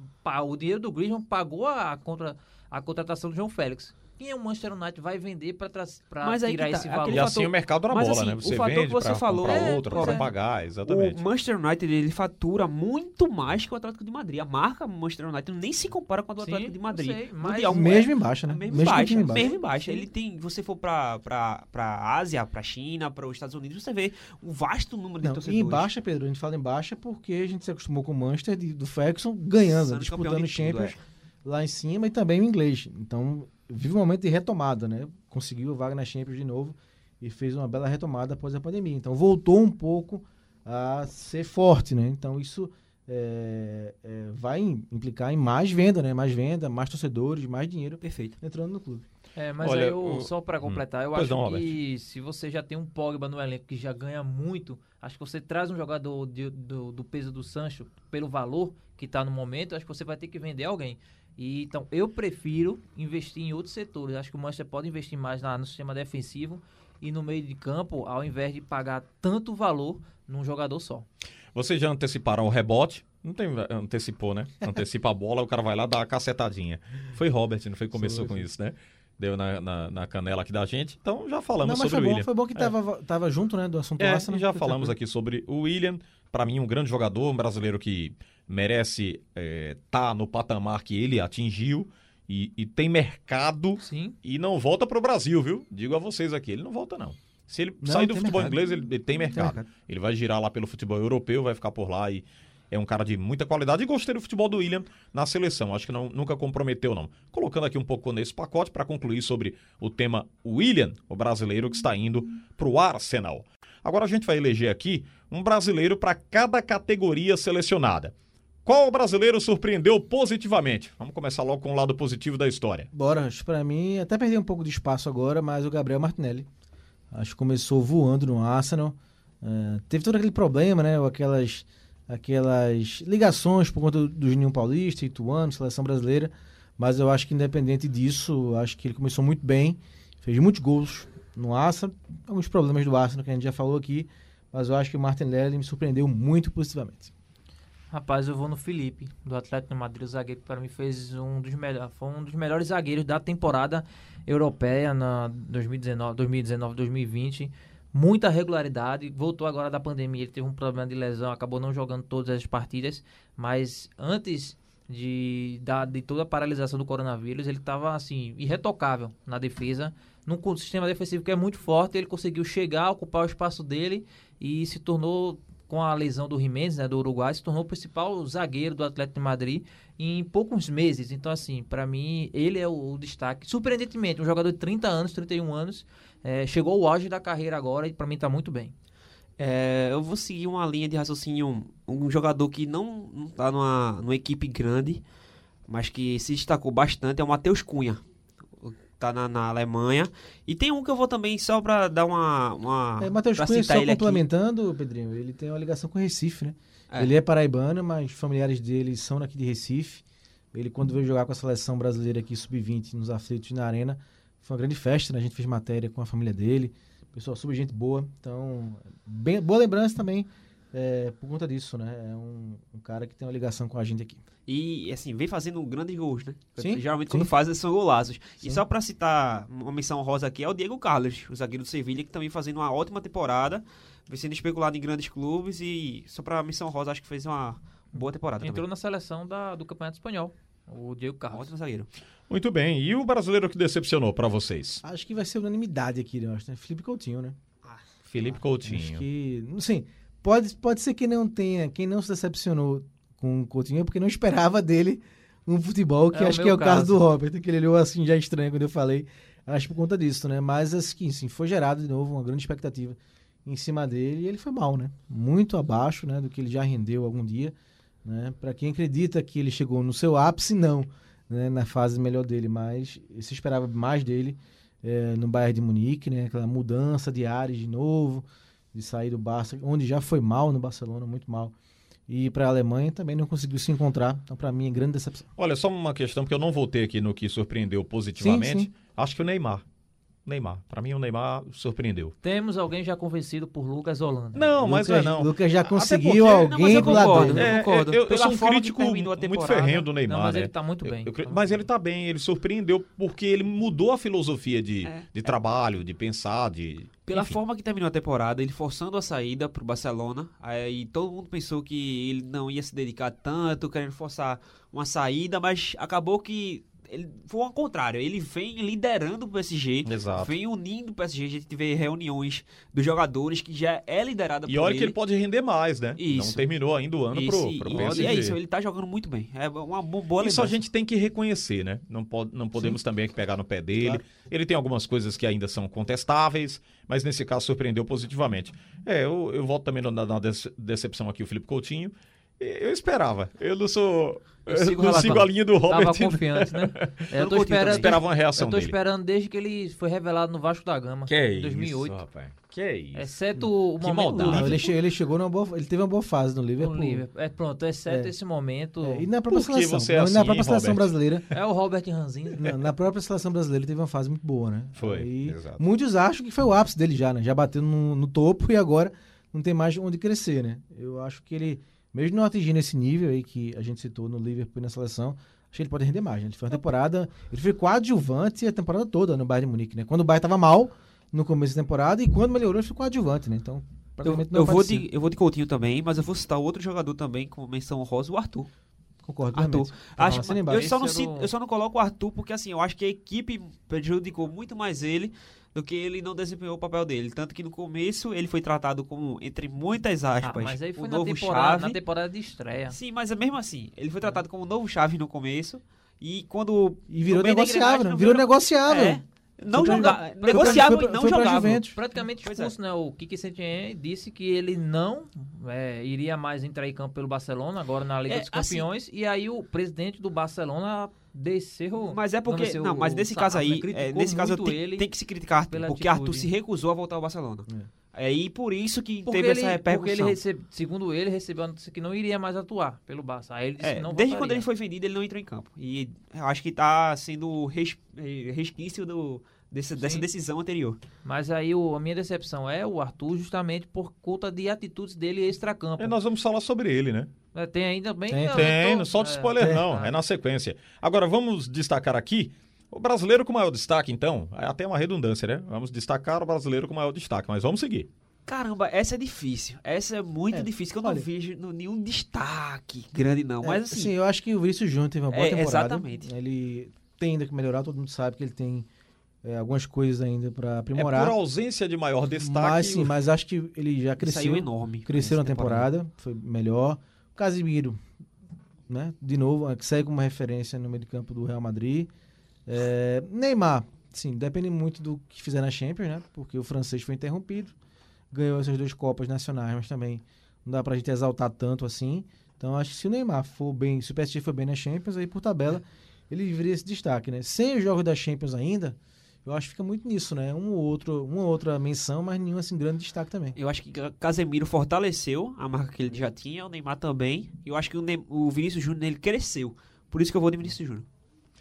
D: o dinheiro do Griezmann pagou a, contra, a contratação do João Félix. Quem é o Manchester United vai vender para tirar
B: tá,
D: esse valor?
A: E assim
B: fator-
A: o mercado da bola,
B: assim,
A: né?
B: o
A: Você
B: fator
A: vende
B: que você falou-
A: comprar
D: É,
A: outra, pra
D: é.
A: pagar, exatamente.
B: O Manchester United ele fatura muito mais que o Atlético de Madrid. A marca Manchester United nem se compara com a do
D: Sim,
B: Atlético de
D: eu
B: Madrid.
D: sei, mas-
B: Mundial,
C: Mesmo
B: é-
C: em baixa, né?
B: Mesmo,
C: Mesmo com o
B: baixa,
C: time em baixa.
B: mesmo em baixa. Ele tem, você for pra, pra, pra Ásia, pra China, para os Estados Unidos, você vê um vasto número de
C: Não,
B: torcedores.
C: e em baixa, Pedro, a gente fala em baixa porque a gente se acostumou com o Manchester de- do Ferguson ganhando, disputando
B: de
C: o
B: tudo,
C: Champions lá em cima e também o inglês. Então, vive um momento de retomada, né? Conseguiu vaga na Champions de novo e fez uma bela retomada após a pandemia. Então, voltou um pouco a ser forte, né? Então, isso é, é, vai implicar em mais venda, né? Mais venda, mais torcedores, mais dinheiro
B: Perfeito.
C: entrando no clube.
D: É, mas
A: Olha,
D: aí eu,
A: o-
D: só para
A: Hum.
D: completar, eu
A: Pois
D: acho
A: não,
D: que se você já tem um Pogba no elenco que já ganha muito, acho que você traz um jogador de- do, do peso do Sancho pelo valor que está no momento, acho que você vai ter que vender alguém. E, então, eu prefiro investir em outros setores. Acho que o Manchester pode investir mais na- no sistema defensivo e no meio de campo, ao invés de pagar tanto valor num jogador só.
A: Vocês já anteciparam o rebote? Não tem, antecipou, né? Antecipa a bola, o cara vai lá dar uma cacetadinha. Foi Robert, não foi? que Começou com isso, né? Deu na, na, na canela aqui da gente. Então já falamos
C: Não, mas
A: sobre
C: foi
A: o
C: bom,
A: William.
C: foi bom que tava, tava junto, né? Do assunto
A: É,
C: Arsenal.
A: e já falamos aqui sobre o William. Pra mim, um grande jogador, um brasileiro que merece estar no patamar que ele atingiu e, e tem mercado
D: Sim.
A: e não volta pro Brasil, viu? Digo a vocês aqui, ele não volta não. Se ele
C: Não,
A: sair do
C: tem
A: futebol
C: mercado.
A: inglês, ele, ele tem mercado.
C: mercado.
A: Ele vai girar lá pelo futebol europeu, vai ficar por lá e é um cara de muita qualidade. E gostei do futebol do William na seleção. Acho que não, nunca comprometeu, não. Colocando aqui um pouco nesse pacote para concluir sobre o tema William, o brasileiro que está indo pro Arsenal. Agora a gente vai eleger aqui um brasileiro para cada categoria selecionada. Qual brasileiro surpreendeu positivamente? Vamos começar logo com o lado positivo da história.
C: Bora, pra mim, até perdi um pouco de espaço agora, mas o Gabriel Martinelli. Acho que começou voando no Arsenal. É, teve todo aquele problema, né? Aquelas, aquelas ligações por conta do Juninho Paulista, Ituano, seleção brasileira. Mas eu acho que independente disso, acho que ele começou muito bem. Fez muitos gols no Arsenal. Alguns problemas do Arsenal que a gente já falou aqui. Mas eu acho que o Martinelli me surpreendeu muito positivamente.
D: Rapaz, eu vou no Felipe, do Atlético de Madrid, o zagueiro que para mim fez um dos melhores, foi um dos melhores zagueiros da temporada europeia na 2019, 2019, 2020. Muita regularidade, voltou agora da pandemia, ele teve um problema de lesão, acabou não jogando todas as partidas, mas antes de, da, de toda a paralisação do coronavírus, ele estava assim, irretocável na defesa, num sistema defensivo que é muito forte, ele conseguiu chegar, ocupar o espaço dele e se tornou com a lesão do Jimenez, né, do Uruguai, se tornou o principal zagueiro do Atlético de Madrid em poucos meses. Então, assim, para mim, ele é o, o destaque. Surpreendentemente, um jogador de 30 anos, 31 anos, eh, chegou ao auge da carreira agora e para mim tá muito bem.
B: É, eu vou seguir uma linha de raciocínio. Um jogador que não, não tá numa, numa equipe grande, mas que se destacou bastante é o Matheus Cunha. Tá na, na Alemanha. E tem um que eu vou também, só pra dar uma. uma
C: É, Matheus Cunha,
B: citar
C: só
B: ele aqui.
C: complementando, Pedrinho, ele tem uma ligação com Recife, né?
B: É.
C: Ele é paraibano, mas familiares dele são daqui de Recife. Ele, quando veio jogar com a seleção brasileira aqui, sub-20, nos aflitos na Arena, foi uma grande festa, né? A gente fez matéria com a família dele. Pessoal, super gente boa. Então, bem, boa lembrança também é, por conta disso, né? É um, um cara que tem uma ligação com a gente aqui.
B: E, assim, vem fazendo grandes gols, né?
C: Sim,
B: Geralmente
C: sim.
B: quando faz são golaços.
C: Sim.
B: E só pra citar uma menção rosa aqui é o Diego Carlos, o zagueiro do Sevilha, que também fazendo uma ótima temporada, vem sendo especulado em grandes clubes e só pra menção rosa acho que fez uma boa temporada
D: Entrou
B: também.
D: na seleção da, do Campeonato Espanhol, o Diego Carlos.
B: ótimo zagueiro.
A: Muito bem. E o brasileiro que decepcionou para vocês?
C: Acho que vai ser unanimidade aqui, né? Acho, né? Felipe Coutinho, né?
A: Felipe
C: Acho
A: Coutinho.
C: que, assim, pode, pode ser que não tenha, quem não se decepcionou com o Coutinho é porque não esperava dele um futebol, que
D: É
C: acho que é o caso
D: caso.
C: do Robert, que ele olhou assim já estranho quando eu falei, acho por conta disso, né? Mas assim, sim, foi gerado de novo uma grande expectativa em cima dele e ele foi mal, né? Muito abaixo, né, do que ele já rendeu algum dia, né? Para quem acredita que ele chegou no seu ápice, não, né, na fase melhor dele, mas se esperava mais dele é, no Bayern de Munique, né? Aquela mudança de ares de novo, de sair do Barça, onde já foi mal no Barcelona, muito mal. E para a Alemanha também não conseguiu se encontrar. Então, para mim, é grande decepção.
A: Olha, só uma questão, porque eu não voltei aqui no que surpreendeu positivamente.
C: Sim, sim.
A: Acho que o Neymar. Neymar. Pra mim, o Neymar surpreendeu.
D: Temos alguém já convencido por Lucas Holanda.
A: Não, mas não é
C: Lucas,
A: não.
C: Lucas já conseguiu
A: porque-
B: Não, mas
C: alguém
B: eu
C: do lado
B: concordo,
C: dele.
B: eu
A: É,
B: concordo.
A: eu, eu sou um crítico muito ferrenho do Neymar,
D: Não, mas
A: né?
D: ele tá muito bem.
A: Eu- eu- mas ele tá bem, ele surpreendeu porque ele mudou a filosofia de,
B: É.
A: de trabalho, de pensar, de.
B: Pela
A: enfim.
B: forma que terminou a temporada, ele forçando a saída pro Barcelona, aí todo mundo pensou que ele não ia se dedicar tanto, querendo forçar uma saída, mas acabou que ele foi ao contrário, ele vem liderando o PSG,
A: Exato.
B: vem unindo o PSG, a gente vê reuniões dos jogadores que já é liderada por
A: E olha
B: ele.
A: que ele pode render mais, né?
B: Isso.
A: Não terminou ainda o ano
B: Isso,
A: pro,
B: e-
A: pro
B: e,
A: PSG.
B: é isso, ele tá jogando muito bem. É uma bo- boa
A: Isso a gente tem que reconhecer, né? Não, pode, não podemos também aqui pegar no pé dele.
C: Claro.
A: Ele tem algumas coisas que ainda são contestáveis, mas nesse caso surpreendeu positivamente. É, eu, eu volto também na, na dece- decepção aqui, o Felipe Coutinho. Eu esperava. Eu não sou.
B: Eu
A: Eu,
B: sigo
A: não
B: relatando.
A: sigo a linha do Robert.
D: Tava confiante, né? É, eu tô esperando.
A: Esperava uma reação
D: eu tô
A: dele.
D: esperando desde que ele foi revelado no Vasco da Gama.
A: Que
D: em
A: isso,
D: 2008.
A: rapaz. Que isso.
D: Exceto o
A: Que
D: momento
A: maldade.
C: Não, ele, che- ele chegou numa boa, ele teve uma boa fase no
D: no
C: Liverpool.
D: Liverpool. É, pronto, exceto
C: É.
D: esse momento.
C: É, e na própria
A: Por que
C: seleção,
A: você é
C: na-
A: assim,
C: na própria seleção
A: Robert?
C: brasileira,
D: É o Robert Ranzin.
C: na, na própria seleção brasileira ele teve uma fase muito boa, né?
A: Foi,
C: E
A: exato.
C: muitos acham que foi o ápice dele já, né? Já bateu no, no topo e agora não tem mais onde crescer, né? Eu acho que ele, mesmo não atingindo esse nível aí que a gente citou no Liverpool e na seleção, acho que ele pode render mais. Né? Ele foi uma temporada, ele foi coadjuvante a temporada toda no Bayern de Munique, né? Quando o Bayern tava mal no começo da temporada e quando melhorou ele foi coadjuvante, né? Então,
B: Eu,
C: praticamente não
B: eu vou de, eu vou de Coutinho também, mas eu vou citar outro jogador também com menção honrosa, o Arthur.
C: Concordo
B: Arthur. Acho, eu, só não
D: o-
B: eu só não coloco o Arthur porque assim, eu acho que a equipe prejudicou muito mais ele do que ele não desempenhou o papel dele. Tanto que no começo ele foi tratado como, entre muitas
D: Ah,
B: aspas,
D: mas aí foi
B: o
D: na
B: novo
D: temporada,
B: chave.
D: na temporada de estreia.
B: Sim, mas é mesmo assim, ele foi tratado como o novo chave no começo e quando
C: E virou negociável, Virou
B: virou-
C: negociável.
B: é, não
C: Foi pra-
B: jogava,
C: foi pra-
B: negociável
C: foi
B: e não
C: foi
B: jogava.
C: Juventus.
D: Praticamente
B: Pois é.
D: expulso, né? O Kiki Setien disse que ele não é, iria mais entrar em campo pelo Barcelona, agora na Liga
B: É,
D: dos
B: assim-
D: Campeões. e aí o presidente do Barcelona desceu.
B: Mas é porque.
D: desceu
B: Não, mas nesse caso aí,
D: né?
B: é, nesse caso tem,
D: ele
B: tem que se criticar porque
D: atitude.
B: Arthur se recusou a voltar ao Barcelona. É. e por isso que
D: Porque
B: teve
D: ele,
B: essa
D: porque
B: repercussão.
D: ele recebe, segundo ele, recebeu a notícia que não iria mais atuar pelo Barça. Aí ele disse
B: É,
D: que não
B: desde
D: voltaria.
B: quando ele foi vendido, ele não entrou em campo. E eu acho que tá sendo res, eh, resquício do, desse- dessa decisão anterior.
D: Mas aí o- a minha decepção é o Arthur, justamente por conta de atitudes dele extra-campo.
A: E nós vamos falar sobre ele, né?
D: É, Tem ainda bem.
C: Tem,
D: eu
A: Tem,
D: tô-
A: não solta
D: é,
A: spoiler
C: é.
A: não, é na sequência. Agora vamos destacar aqui o brasileiro com maior destaque, então. É até uma redundância, né? Vamos destacar o brasileiro com maior destaque, mas vamos seguir.
B: Caramba, essa é difícil. Essa é muito
C: É,
B: difícil, que eu
C: olha-
B: não vejo nenhum destaque grande, não. Mas
C: É,
B: assim,
C: sim, eu acho que o Vinícius Júnior teve uma boa
B: É,
C: temporada.
B: exatamente.
C: Ele tem ainda que melhorar, todo mundo sabe que ele tem é, algumas coisas ainda para
A: É
C: aprimorar.
A: por ausência de maior destaque.
C: mas sim, mas acho que ele já cresceu.
B: saiu enorme.
C: Cresceu na
B: nessa
C: temporada, foi melhor. O Casimiro, né? De novo, é, que segue como referência no meio de campo do Real Madrid. É, Neymar, sim, depende muito do que fizer na Champions, né? Porque o francês foi interrompido, ganhou essas duas Copas nacionais, mas também não dá pra gente exaltar tanto assim. Então acho que se o Neymar for bem, se o PSG for bem na Champions, aí por tabela ele viria esse destaque, né? Sem os jogos da Champions ainda, eu acho que fica muito nisso, né? Um ou outro, uma ou outra menção, mas nenhum assim grande destaque também.
B: Eu acho que Ca- Casemiro fortaleceu a marca que ele já tinha, o Neymar também. E eu acho que o, Ne- o Vinícius Júnior ele cresceu. Por isso que eu vou de Vinícius Júnior.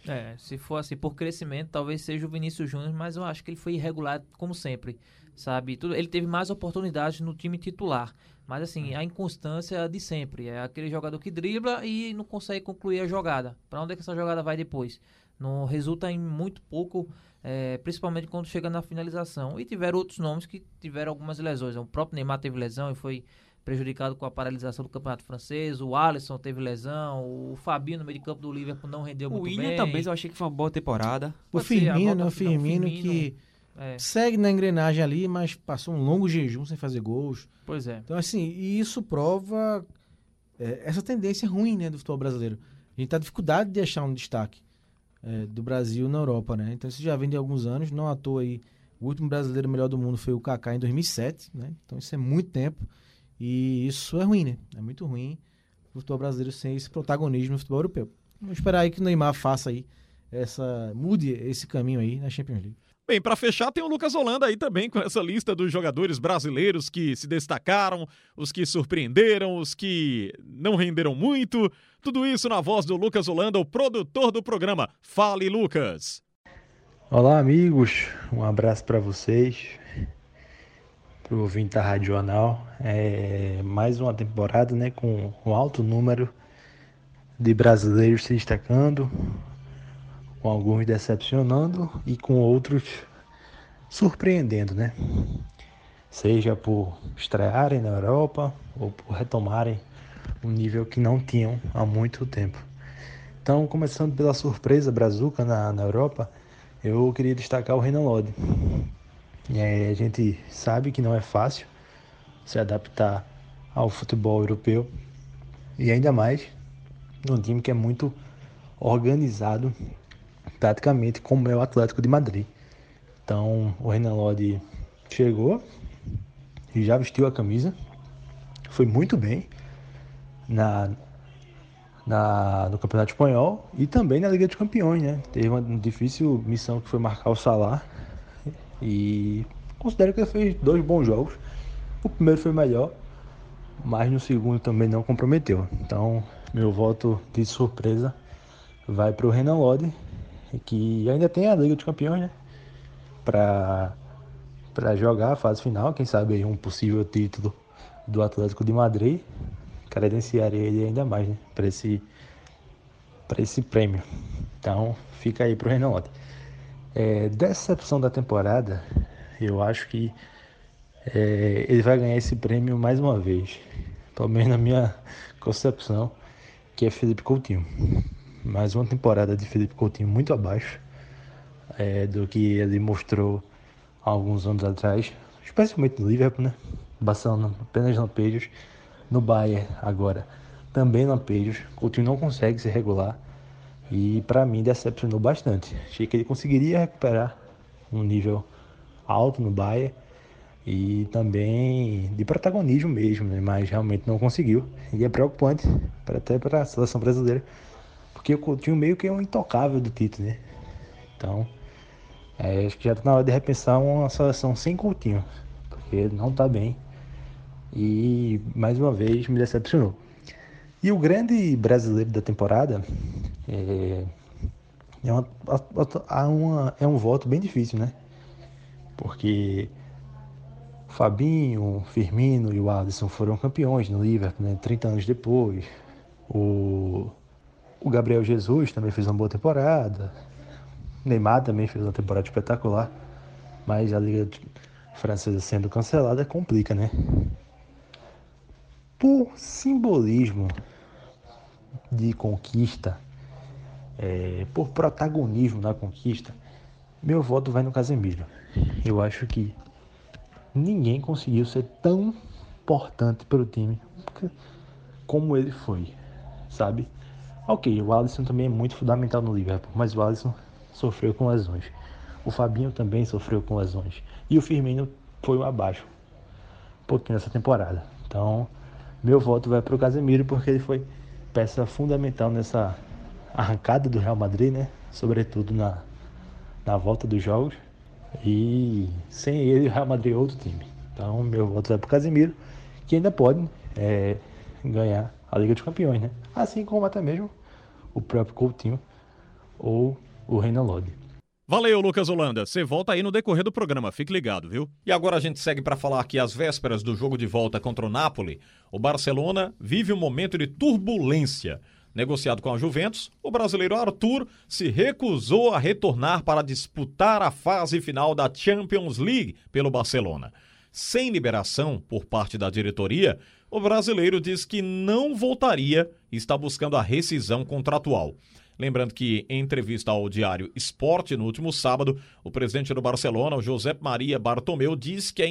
D: É, se for assim, por crescimento, talvez seja o Vinícius Júnior, mas eu acho que ele foi irregular, como sempre, sabe? Tudo, ele teve mais oportunidades no time titular, mas assim, a inconstância de sempre. É aquele jogador que dribla e não consegue concluir a jogada. Pra onde é que essa jogada vai depois? Não resulta em muito pouco, é, principalmente quando chega na finalização. E tiveram outros nomes que tiveram algumas lesões. O próprio Neymar teve lesão e foi prejudicado com a paralisação do campeonato francês. O Alisson teve lesão. O Fabinho no meio de campo do Liverpool não rendeu
B: O
D: muito
B: William
D: bem.
B: também eu achei que foi uma boa temporada.
C: O Firmino,
D: volta
C: né? O Firmino, que
D: É,
C: segue na engrenagem ali, mas passou um longo jejum sem fazer gols.
D: pois é.
C: Então, assim, e isso prova é, essa tendência ruim, né, do futebol brasileiro. A gente tá com dificuldade de achar um destaque é, do Brasil na Europa, né? Então, isso já vem de alguns anos. Não à toa aí, o último brasileiro melhor do mundo foi o Kaká em 2007, né? Então, isso é muito tempo. E isso é ruim, né? É muito ruim o futebol brasileiro sem esse protagonismo no futebol europeu. Vamos esperar aí que o Neymar faça aí essa mude esse caminho aí na Champions League.
A: Bem, para fechar, tem o Lucas Holanda aí também com essa lista dos jogadores brasileiros que se destacaram, os que surpreenderam, os que não renderam muito. Tudo isso na voz do Lucas Holanda, o produtor do programa. Fale, Lucas.
E: Olá, amigos. Um abraço para vocês, para o ouvinte da Rádio Anal. É mais uma temporada né, com um alto número de brasileiros se destacando, com alguns decepcionando e com outros surpreendendo, né? Seja por estrearem na Europa ou por retomarem um nível que não tinham há muito tempo. Então, começando pela surpresa brazuca na, na Europa, eu queria destacar o Renan Lodi. É, a gente sabe que não é fácil se adaptar ao futebol europeu e ainda mais num time que é muito organizado, praticamente como é o Atlético de Madrid. Então, o Renan Lodi chegou e já vestiu a camisa, foi muito bem na na, no Campeonato Espanhol e também na Liga dos Campeões, né? Teve uma difícil missão que foi marcar o Salah e considero que ele fez dois bons jogos. O primeiro foi melhor, mas no segundo também não comprometeu. Então, meu voto de surpresa vai para o Renan Lodi, que ainda tem a Liga dos Campeões, né? Para para jogar a fase final, quem sabe um possível título do Atlético de Madrid credenciaria ele ainda mais né, para esse, esse prêmio. Então fica aí para o Renan É, decepção da temporada, eu acho que é, ele vai ganhar esse prêmio mais uma vez. Pelo menos na minha concepção, que é Felipe Coutinho. Mais uma temporada de Felipe Coutinho muito abaixo é, do que ele mostrou alguns anos atrás, especialmente no Liverpool, né? Barcelona apenas lampejos no Bayern agora também lampejos. Coutinho não consegue se regular e para mim decepcionou bastante. Achei que ele conseguiria recuperar um nível alto no Bayern e também de protagonismo mesmo, né? mas realmente não conseguiu. E é preocupante até para a seleção brasileira, porque o Coutinho meio que é um intocável do título, né? Então, é, acho que já está na hora de repensar uma seleção sem Coutinho, porque não está bem e mais uma vez me decepcionou. E o grande brasileiro da temporada é, é, uma, uma, é um voto bem difícil, né? Porque Fabinho, Firmino e o Alisson foram campeões no Liverpool, né? 30 anos depois. O, o Gabriel Jesus também fez uma boa temporada. Neymar também fez uma temporada espetacular. Mas a Liga Francesa sendo cancelada complica, né? por simbolismo de conquista, é, por protagonismo na conquista, meu voto vai no Casemiro. Eu acho que ninguém conseguiu ser tão importante para o time como ele foi, sabe? Ok, o Alisson também é muito fundamental no Liverpool, mas o Alisson sofreu com lesões. O Fabinho também sofreu com lesões. E o Firmino foi um abaixo um pouquinho nessa temporada. Então, meu voto vai para o Casemiro porque ele foi peça fundamental nessa arrancada do Real Madrid, né? Sobretudo na, na volta dos jogos. E sem ele, o Real Madrid é outro time. Então, meu voto vai para o Casemiro, que ainda pode é, ganhar a Liga dos Campeões, né? Assim como até mesmo o próprio Coutinho ou o Reina Lodi.
A: Valeu, Lucas Holanda. Você volta aí no decorrer do programa, fique ligado, viu? E agora a gente segue para falar que às vésperas do jogo de volta contra o Napoli, o Barcelona vive um momento de turbulência. Negociado com a Juventus, o brasileiro Arthur se recusou a retornar para disputar a fase final da Champions League pelo Barcelona. Sem liberação por parte da diretoria, o brasileiro diz que não voltaria e está buscando a rescisão contratual. Lembrando que, em entrevista ao diário Esporte no último sábado, o presidente do Barcelona, o José Maria Bartomeu, disse que a,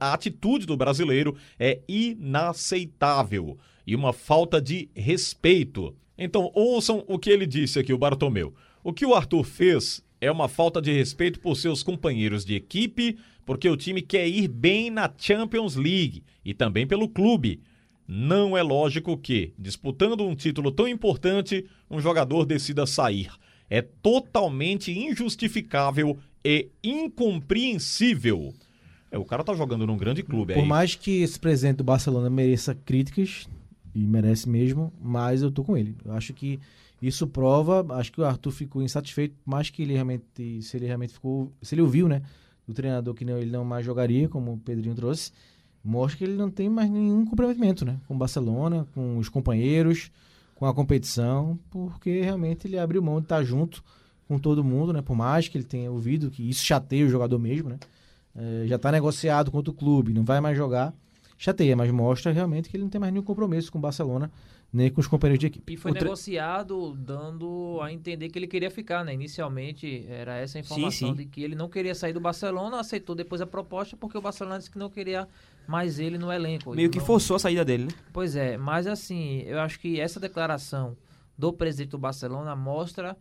A: a atitude do brasileiro é inaceitável e uma falta de respeito. Então, ouçam o que ele disse aqui, o Bartomeu. O que o Arthur fez é uma falta de respeito por seus companheiros de equipe, porque o time quer ir bem na Champions League e também pelo clube. Não é lógico que, disputando um título tão importante, um jogador decida sair. É totalmente injustificável e incompreensível. É, o cara tá jogando num grande clube
C: Por
A: aí.
C: mais que esse presidente do Barcelona mereça críticas, e merece mesmo, mas eu tô com ele. Eu acho que Isso prova, acho que o Arthur ficou insatisfeito, mais que ele realmente, se ele realmente ficou, se ele ouviu, né, do treinador que não, ele não mais jogaria, como o Pedrinho trouxe, mostra que ele não tem mais nenhum comprometimento, né, com o Barcelona, com os companheiros, com a competição, porque realmente ele abriu mão de estar junto com todo mundo, né, por mais que ele tenha ouvido que isso chateia o jogador mesmo, né, é, já está negociado com outro clube, não vai mais jogar, chateia, mas mostra realmente que ele não tem mais nenhum compromisso com o Barcelona, nem com os companheiros de equipe.
D: E foi negociado dando a entender que ele queria ficar, né? Inicialmente era essa a informação
B: Sim, sim.
D: de que ele não queria sair do Barcelona, aceitou depois a proposta porque o Barcelona disse que não queria mais ele no elenco.
B: Meio que
D: Não-
B: forçou a saída dele, né?
D: Pois é, mas assim, eu acho que essa declaração do presidente do Barcelona mostra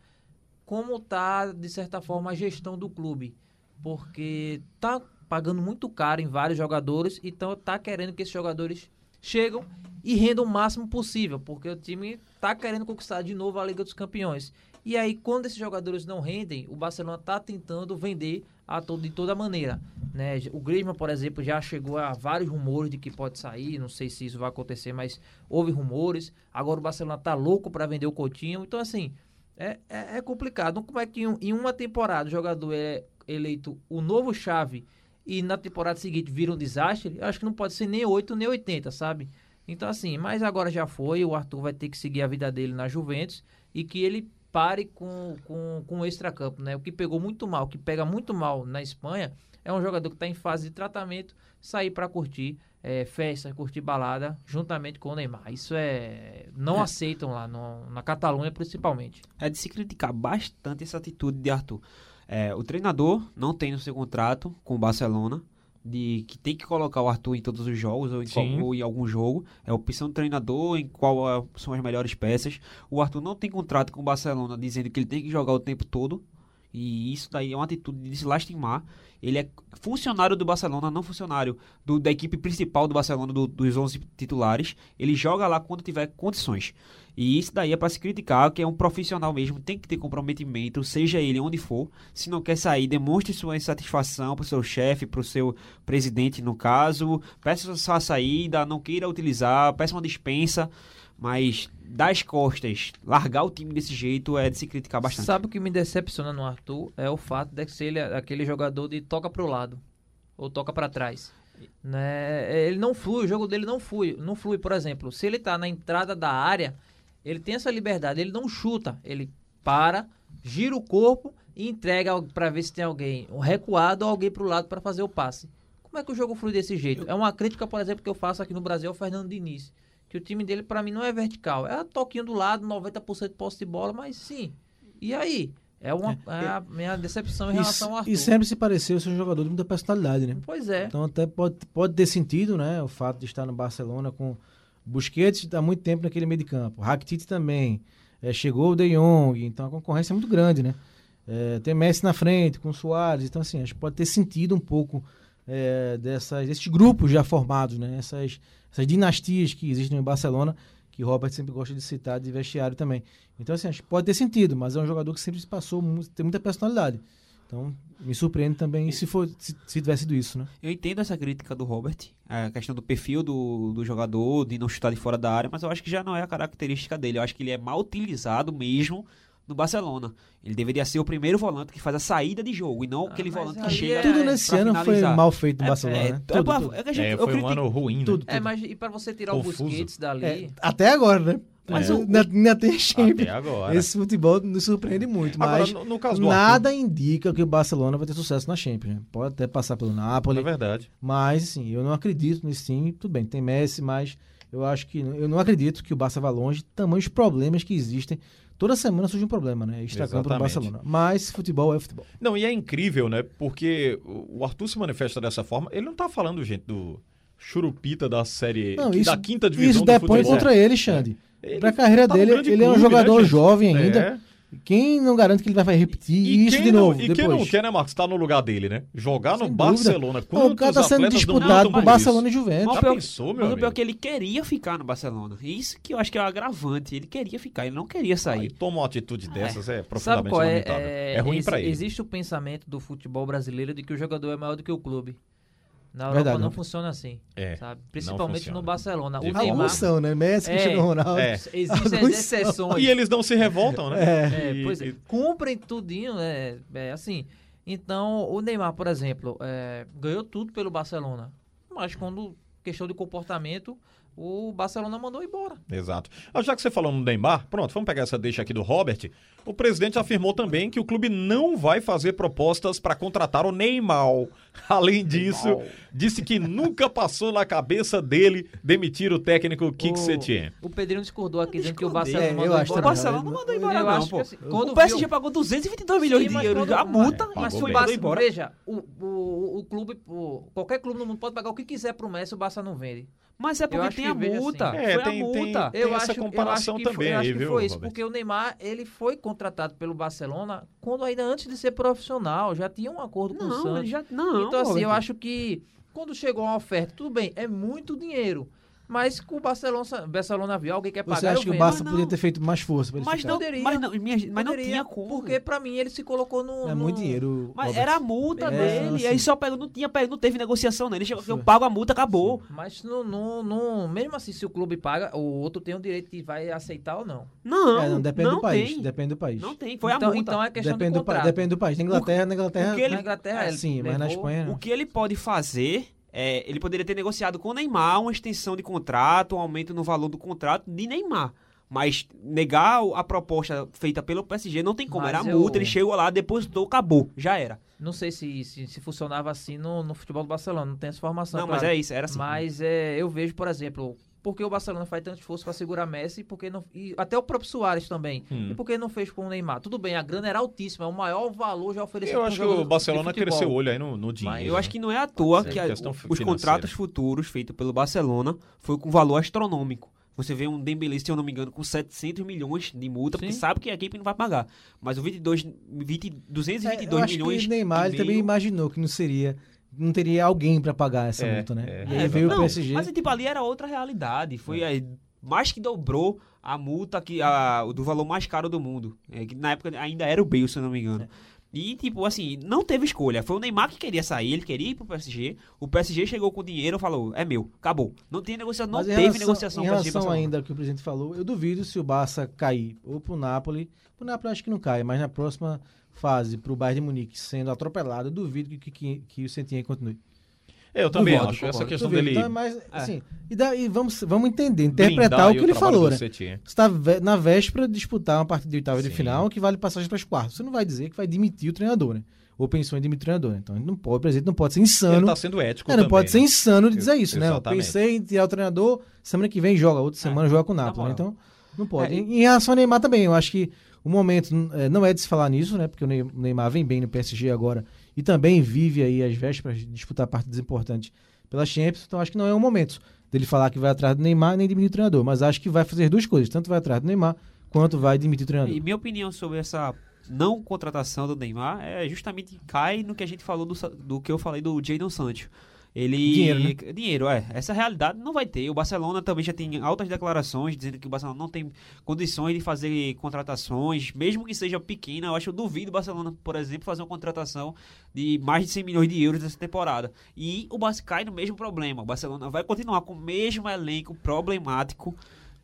D: como tá, de certa forma, a gestão do clube. Porque tá pagando muito caro em vários jogadores, então tá querendo que esses jogadores chegam e rendam o máximo possível, porque o time tá querendo conquistar de novo a Liga dos Campeões. E aí, quando esses jogadores não rendem, o Barcelona tá tentando vender a todo, de toda maneira. Né? O Griezmann, por exemplo, já chegou a vários rumores de que pode sair, não sei se isso vai acontecer, mas houve rumores. Agora o Barcelona tá louco para vender o Coutinho. Então, assim, é, é, é complicado. Como é que em, em uma temporada o jogador é eleito o novo chave e na temporada seguinte vira um desastre? Eu acho que não pode ser nem 8 nem 80, sabe? Então, assim, mas agora já foi. O Arthur vai ter que seguir a vida dele na Juventus e que ele pare com, com, com o extracampo, né? O que pegou muito mal, o que pega muito mal na Espanha é um jogador que está em fase de tratamento sair para curtir é, festa, curtir balada juntamente com o Neymar. Isso é. Não
B: É.
D: aceitam lá, no- na Catalunha principalmente.
B: É de se criticar bastante essa atitude de Arthur. É, o treinador não tem no seu contrato com o Barcelona de que tem que colocar o Arthur em todos os jogos ou em, qual- ou em algum jogo. É opção do treinador em qual é- são as melhores peças. O Arthur não tem contrato com o Barcelona dizendo que ele tem que jogar o tempo todo. E isso daí é uma atitude de se lastimar. Ele é funcionário do Barcelona, não funcionário do- da equipe principal do Barcelona, do- dos 11 titulares. Ele joga lá quando tiver condições. E isso daí é para se criticar, que é um profissional mesmo, tem que ter comprometimento, seja ele onde for. Se não quer sair, demonstre sua insatisfação pro seu chefe, pro seu presidente, no caso. Peça sua saída, não queira utilizar, peça uma dispensa. Mas das costas, largar o time desse jeito é de se criticar bastante.
D: Sabe o que me decepciona no Arthur? É o fato de ser ele aquele jogador de toca pro lado ou toca para trás. Né? Ele não flui, o jogo dele não flui, não flui, por exemplo, se ele tá na entrada da área, ele tem essa liberdade, ele não chuta, ele para, gira o corpo e entrega para ver se tem alguém um recuado ou alguém pro lado para fazer o passe. Como é que o jogo flui desse jeito? É uma crítica, por exemplo, que eu faço aqui no Brasil ao Fernando Diniz. Que o time dele, para mim, não é vertical. É toquinho do lado, 90% de posse de bola, mas sim. E aí? É, uma, é a minha decepção em relação ao
C: E,
D: Arthur.
C: e sempre se pareceu ser um jogador de muita personalidade, né?
D: Pois é.
C: Então até pode, pode ter sentido, né? O fato de estar no Barcelona com Busquets há muito tempo naquele meio de campo. Rakitic também. É, chegou o De Jong, então a concorrência é muito grande, né? É, tem Messi na frente, com Soares. Então, assim, acho que pode ter sentido um pouco é, dessas, desses grupos já formados, né? Essas, essas dinastias que existem no Barcelona, que Robert sempre gosta de citar de vestiário também. Então, assim, acho que pode ter sentido, mas é um jogador que sempre se passou, tem muita personalidade. Então, me surpreende também se, for, se, se tivesse sido isso, né?
B: Eu entendo essa crítica do Robert, a questão do perfil do, do jogador, de não chutar de fora da área, mas eu acho que já não é a característica dele. Eu acho que ele é mal utilizado mesmo no Barcelona. Ele deveria ser o primeiro volante que faz a saída de jogo e não aquele
D: mas
B: volante que chega.
D: é-
C: Tudo
D: pra
C: nesse ano foi
B: finalizar.
C: mal feito no
B: É-
C: Barcelona,
B: é-
C: né?
B: é
C: Tudo, tudo.
B: é gente-
A: É,
B: eu
A: foi um ano ruim, né?
C: Tudo,
D: É, mas e para você tirar
A: Confuso.
D: o Busquets dali?
C: É, até agora, né? Mas
A: É.
C: ainda, ainda tem Champions. Esse futebol nos surpreende muito,
A: Agora,
C: mas
A: no, no caso do
C: nada indica que o Barcelona vai ter sucesso na Champions. né? Pode até passar pelo
A: Arthur,
C: Napoli,
A: é verdade.
C: mas assim, eu não acredito nesse time. Tudo bem, tem Messi, mas eu acho que eu não acredito que o Barça vá longe. Tamanhos problemas que existem. Toda semana surge um problema, né? Extracampo
A: Exatamente.
C: Barcelona. Mas futebol é futebol.
A: Não, e é incrível, né? Porque o o Arthur se manifesta dessa forma. Ele não tá falando, gente, do churupita da série.
C: Não, isso,
A: da quinta divisão
C: isso
A: do
C: depõe
A: futebol.
C: contra ele, Xande.
A: Ele
C: Pra carreira
A: tá no
C: dele, ele é um
A: clube, né,
C: jogador
A: gente?
C: jovem ainda.
A: É.
C: Quem não garante que ele vai repetir
A: E,
C: isso de
A: não,
C: novo
A: e
C: depois?
A: quem não quer, né, Marcos? Tá no lugar dele, né? Jogar no
C: Sem dúvida.
A: Barcelona.
C: O cara tá sendo
A: não
C: disputado por Barcelona e? Juventus.
A: Já pensou, meu
B: Mas o pior é que ele queria ficar no Barcelona. Isso que eu acho que é o agravante. Ele queria ficar, ele não queria
A: Aí
B: sair.
A: toma uma atitude dessas, é
D: Sabe
A: profundamente
D: qual é?
A: lamentável. É, ruim
D: ex-
A: pra ele.
D: Existe o pensamento do futebol brasileiro de que o jogador é maior do que o clube. Na Europa
C: Verdade,
D: não
C: não.
D: funciona assim,
A: É,
D: sabe? Principalmente no Barcelona. O Neymar,
C: Alguns são, né? Messi,
D: É.
C: Cristiano Ronaldo.
A: É.
D: existem as exceções.
A: E eles não se revoltam, né?
D: É,
A: E-
D: pois é,
A: e-
D: cumprem tudinho, é, é assim. Então, o Neymar, por exemplo, é, ganhou tudo pelo Barcelona. Mas quando questão de comportamento, o Barcelona mandou embora.
A: Exato. Ah, já que você falou no Neymar, pronto, vamos pegar essa deixa aqui do Robert. O presidente afirmou também que o clube não vai fazer propostas para contratar o Neymar. Além disso, disse que nunca passou na cabeça dele demitir o técnico Kik
D: O-
A: Setien.
D: O Pedrinho discordou aqui dizendo que o. Barcelona
C: É,
D: mandou
C: eu acho
B: O
D: embora.
B: Barcelona não mandou embora,
D: Eu
B: não,
D: acho
B: pô.
D: que assim, quando
B: o PSG
D: viu-
B: pagou 222 milhões
D: Sim,
B: de euros
D: quando-
B: a multa,
A: Pagou
B: mas foi
D: O Barça,
B: embora.
D: veja, o, o, o clube, o- qualquer clube no mundo pode pagar o que quiser pro Messi, o Barça não vende.
B: Mas é
D: Eu
B: porque tem a multa.
D: assim.
A: É,
B: foi
A: tem-
B: a multa.
A: tem
D: eu
A: essa
D: acho,
A: comparação
D: eu acho que
A: também
D: foi, eu
A: aí,
D: acho
A: viu,
D: foi isso, porque o Neymar, ele foi contratado pelo Barcelona quando ainda antes de ser profissional, já tinha um acordo com o
B: Não,
D: Santos.
B: ele já. Não,
D: então, assim, eu
B: Roberto.
D: acho que quando chegou uma oferta, tudo bem, é muito dinheiro. Mas que o Barcelona, Barcelona viu, alguém quer pagar,
C: Você acha que o. Barça
B: Não.
C: poderia ter feito mais força pra ele
B: Mas
C: ficar?
B: não,
D: Poderia,
B: mas não, minha- mas não
D: Poderia,
B: tinha como.
D: Porque pra mim ele se colocou no.
C: É
D: no-
C: muito dinheiro.
B: Mas
C: Robert.
B: era a multa
D: É,
B: dele.
C: assim.
B: E aí só pegou, não tinha não teve negociação, né? Ele chegou eu pago a multa, acabou.
D: Mas no, no, no- mesmo assim, se o clube paga, o outro tem o direito de vai aceitar ou não.
B: Não,
C: É, não, depende do país.
B: Tem.
C: Depende do país.
B: Não tem, foi
D: então,
B: a multa.
D: então é questão
C: Depende
D: de
C: do, pa-
D: contrato.
C: depende do país. Na Inglaterra, na Inglaterra.
B: o que ele-
D: Na Inglaterra, ele
C: sim, mas na Espanha não.
B: O que ele pode fazer é, ele poderia ter negociado com o Neymar uma extensão de contrato, um aumento no valor do contrato de Neymar. Mas negar a proposta feita pelo PSG não tem como.
D: Mas
B: era
D: eu-
B: multa, ele chegou lá, depositou, acabou. Já era.
D: Não sei se, se, se funcionava assim no, no futebol do Barcelona, não tem essa formação.
B: Não,
D: claro.
B: mas é isso, era assim.
D: Mas é, eu vejo, por exemplo, por que o Barcelona faz tanto esforço para segurar Messi, porque não, e até o próprio Soares também.
A: Hum.
D: E por que não fez com o Neymar? Tudo bem, a grana era altíssima, é o maior valor já oferecido
A: Eu
D: um
A: acho que o Barcelona cresceu o olho aí no, no dinheiro.
B: Eu acho que não é à toa que a-
A: questão
B: os
A: financeira.
B: contratos futuros feitos pelo Barcelona foi com valor astronômico. Você vê um Dembélé, se eu não me engano, com 700 milhões de multa, porque
D: Sim.
B: sabe que a equipe não vai pagar. Mas o 22, 20,
C: É,
B: 222
C: eu acho
B: milhões
C: que o Neymar ele também imaginou que não seria. Não teria alguém pra pagar essa
A: É,
C: multa, né?
A: é.
C: E aí
B: É,
C: veio
B: não,
C: o PSG.
B: Mas tipo, ali era outra realidade. Foi aí, mais que dobrou a multa que, a, do valor mais caro do mundo. É, que na época ainda era o Bale, se eu não me engano. E, tipo, assim, não teve escolha. Foi o Neymar que queria sair, ele queria ir pro PSG. O PSG chegou com o dinheiro e falou: é meu, acabou. Não tem negociação, não
C: Mas em
B: teve
C: relação-
B: negociação
C: Em
B: PSG
C: relação ainda ao que o presidente falou, eu duvido se o Barça cair ou pro Napoli. Pro Napoli acho que não cai, mas na próxima fase, pro Bayern de Munique sendo atropelado, duvido que, que, que o Sentinha continue.
A: É, eu também
C: Concordo,
A: acho. Essa
C: concordo.
A: questão
C: Duvido.
A: dele
C: Então, mas, assim, e, daí vamos, vamos entender,
A: blindar
C: interpretar o que ele falou, né? Você tá vé- na véspera de disputar uma partida de oitava de final que vale passagem para os quartos. Você não vai dizer que vai demitir o treinador, né? Ou pensou em demitir o treinador. né? Então, ele não pode, o presidente não pode ser
A: Ele
C: insano.
A: tá sendo ético
C: É, não
A: também,
C: pode ser
A: né?
C: insano de dizer isso, né? Eu
A: Exatamente.
C: pensei em tirar o treinador, semana que vem joga, outra semana joga com o
B: na
C: Napoli. né? Então, não pode.
B: É,
C: em, em relação ao Neymar também, eu acho que o momento eh, não é de se falar nisso, né? Porque o Ney- o Neymar vem bem no PSG agora e também vive aí as vésperas de disputar partidas importantes pela Champions. Então, acho que não é o momento dele falar que vai atrás do Neymar nem diminuir o treinador. Mas acho que vai fazer duas coisas: tanto vai atrás do Neymar quanto vai demitir o treinador.
B: E minha opinião sobre essa não contratação do Neymar é justamente cai no que a gente falou do, do que eu falei do Jadon Sancho. Ele.
C: Dinheiro, né?
B: Dinheiro, é. Essa realidade não vai ter. O Barcelona também já tem altas declarações dizendo que o Barcelona não tem condições de fazer contratações, mesmo que seja pequena. Eu acho que eu duvido o Barcelona, por exemplo, fazer uma contratação de mais de 100 milhões de euros nessa temporada. E o Barça cai no mesmo problema. O Barcelona vai continuar com o mesmo elenco problemático.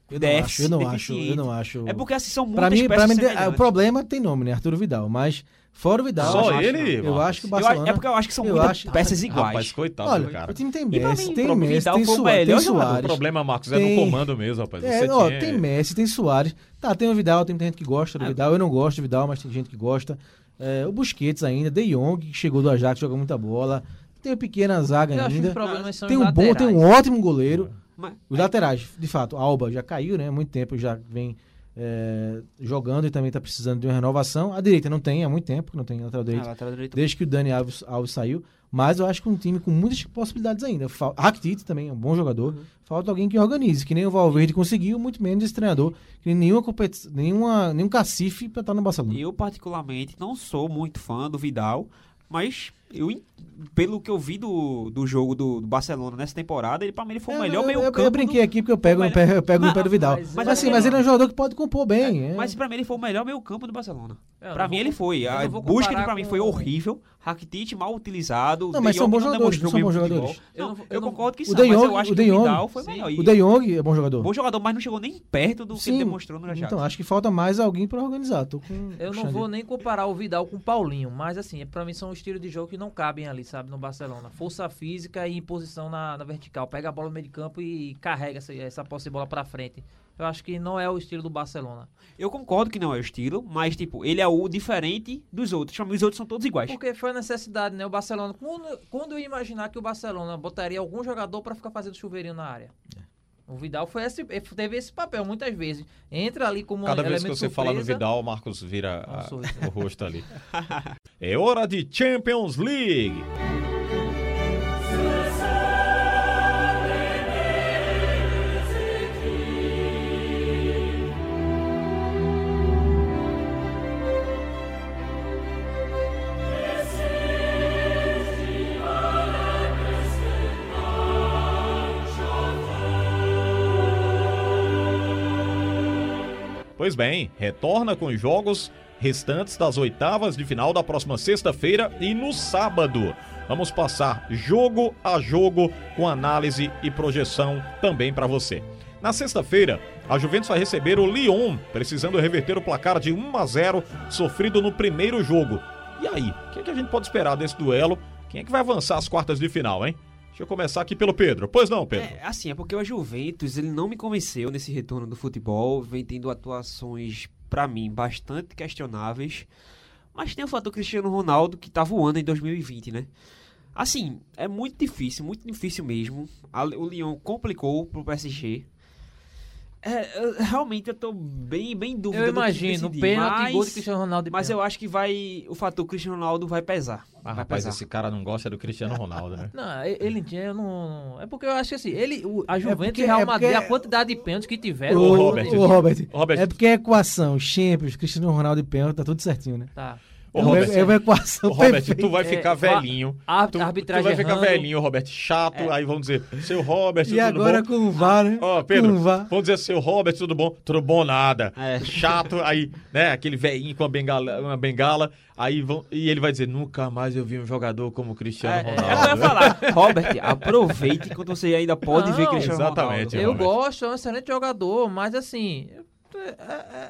C: Eu não acho, eu não acho, eu não acho.
B: É porque assim são
C: Pra
B: muitas
C: mim, pra mim de-
B: semelhantes.
C: o problema tem nome, né? Arturo Vidal. Mas fora o Vidal,
A: Só
C: eu acho-
A: ele,
C: Eu
A: Marcos?
C: acho que o
B: Eu
C: Barcelona.
B: é porque eu acho que são
C: eu
B: muitas
C: acho-
B: peças iguais.
A: Rapaz, coitado
C: Olha,
A: do cara.
C: o time tem Messi,
B: mim,
C: tem Messi, tem, Suárez, tem
B: jogador.
A: O problema, Marcos, é
C: Tem-
A: no comando mesmo, rapaz.
C: É,
A: Você
C: ó,
A: tinha-
C: tem Messi, tem Soares. Tá, tem o Vidal, tem muita gente que gosta do
B: É.
C: Vidal. Eu não gosto do Vidal, mas tem gente que gosta. É, o Busquets ainda, De Jong, que chegou do Ajax, joga muita bola. Tem o pequena zaga
D: Eu acho que
C: ainda. Tem um bom, tem um
D: laterais.
C: ótimo goleiro.
B: Mas-
C: Os laterais, de fato, Alba já caiu, né? Há muito tempo já vem é, jogando e também tá precisando de uma renovação. A direita não tem, há muito tempo que não tem lateral direito.
B: Ah, lateral direito.
C: Desde que o Dani Alves, Alves saiu. Mas eu acho que um time com muitas possibilidades ainda. Rakitic também é um bom jogador. Falta alguém que organize, que nem o Valverde conseguiu, muito menos esse treinador. Que nem nenhuma competição, nenhuma, nenhum cacife pra estar no Barcelona.
B: Eu, particularmente, não sou muito fã do Vidal, mas eu, pelo que eu vi do, do jogo do, do Barcelona nessa temporada, ele pra mim ele foi o
C: É,
B: melhor
C: eu,
B: meio
C: eu,
B: campo.
C: eu brinquei
B: do-
C: aqui porque eu pego, pé, eu pego no
B: Mas-
C: pé do Vidal.
D: mas-
C: Mas,
D: mas
C: assim,
D: eu
C: mas ele é um jogador que pode compor bem. é.
B: Mas pra mim ele foi o melhor meio campo do Barcelona. Pra
D: não
B: mim
D: vou-
B: ele foi. A busca pra mim
D: com-
B: foi horrível. Rakitic mal utilizado.
C: Não, mas
B: De
C: são
B: Jong
C: bons
B: não
C: jogadores,
B: demonstrou
C: são bons jogadores.
B: Eu, não- eu
D: eu não-
B: concordo que
C: O
B: são,
C: De
B: mas
C: Jong,
B: eu acho
C: o
B: que o
C: Jong,
B: Vidal foi
D: sim.
B: melhor.
C: O De Jong é bom jogador.
B: Bom jogador, mas não chegou nem perto do que ele demonstrou no Ajax.
C: Então, acho que falta mais alguém pra organizar. Tô com
D: Eu não vou nem comparar o Vidal com o Paulinho, mas assim, pra mim são estilos de jogo que não cabem ali, sabe, no Barcelona. Força física e imposição na, na vertical. Pega a bola no meio de campo e carrega essa, essa posse de bola pra frente. Eu acho que não é o estilo do Barcelona.
B: Eu concordo que não é o estilo, mas, tipo, ele é o diferente dos outros. Os outros são todos iguais.
D: Porque foi a necessidade, né? O Barcelona. Quando, quando eu ia imaginar que o Barcelona botaria algum jogador pra ficar fazendo chuveirinho na área? O Vidal foi esse, teve esse papel muitas vezes. Entra ali como
A: Cada
D: um
A: vez que você fala no
D: surpresa.
A: Vidal, o Marcos vira
D: Um
A: a- o rosto ali. é hora de Champions League. Pois bem, retorna com os jogos restantes das oitavas de final da próxima sexta-feira e no sábado. Vamos passar jogo a jogo com análise e projeção também para você. Na sexta-feira, a Juventus vai receber o Lyon, precisando reverter o placar de 1 a 0 sofrido no primeiro jogo. E aí, o que, é que a gente pode esperar desse duelo? Quem é que vai avançar às quartas de final, hein? Deixa eu começar aqui pelo Pedro. Pois não, Pedro?
B: É, assim, é porque o Juventus, ele não me convenceu nesse retorno do futebol, vem tendo atuações, pra mim, bastante questionáveis, mas tem o fator Cristiano Ronaldo, que tá voando em 2020, né? Assim, é muito difícil, muito difícil mesmo. O Lyon complicou pro PSG. É, eu- realmente eu tô bem, bem em dúvida
D: Eu imagino,
B: decidir,
D: pênalti
B: mas,
D: gol de Cristiano Ronaldo.
B: Mas eu
D: pênalti.
B: acho que vai, o fator Cristiano Ronaldo vai pesar.
A: Ah,
B: vai
A: rapaz,
B: pesar.
A: esse cara não gosta do Cristiano Ronaldo, né?
D: Não, ele tinha, eu não. É porque eu acho que assim, ele, o- a Juventus
C: porque-
D: e o Real
C: é
D: Madrid,
C: porque-
D: a quantidade de pênaltis que tiveram.
C: Ô,
A: Robert.
C: ô, Robert,
A: Robert.
C: É porque a equação, Champions, Cristiano Ronaldo e pênalti, tá tudo certinho, né?
D: Tá.
A: Ô,
C: é, uma-
A: Robert,
C: é uma equação
A: Ô, Robert,
C: perfeita.
A: tu vai
D: É,
A: ficar
D: va-
A: velhinho.
D: a-
A: tu,
D: arbitragem
A: tu vai ficar
D: errando.
A: velhinho, Robert, chato. Aí vão dizer, seu Robert,
C: E
A: tudo
C: agora
A: bom?
C: com o VAR, né?
A: Ó, Pedro,
C: Com o VAR.
A: vão dizer, seu Robert, tudo bom? Tudo bom nada.
B: É.
A: Chato, aí, né, aquele velhinho com a bengala, uma bengala, aí vão, e ele vai dizer, nunca mais eu vi um jogador como o Cristiano
B: É, é,
A: Ronaldo.
B: é eu ia falar. Robert, aproveite quando você ainda pode
D: Não,
B: ver Cristiano
A: exatamente,
B: Ronaldo.
D: Eu
A: Robert.
D: gosto, é um excelente jogador, mas assim. É-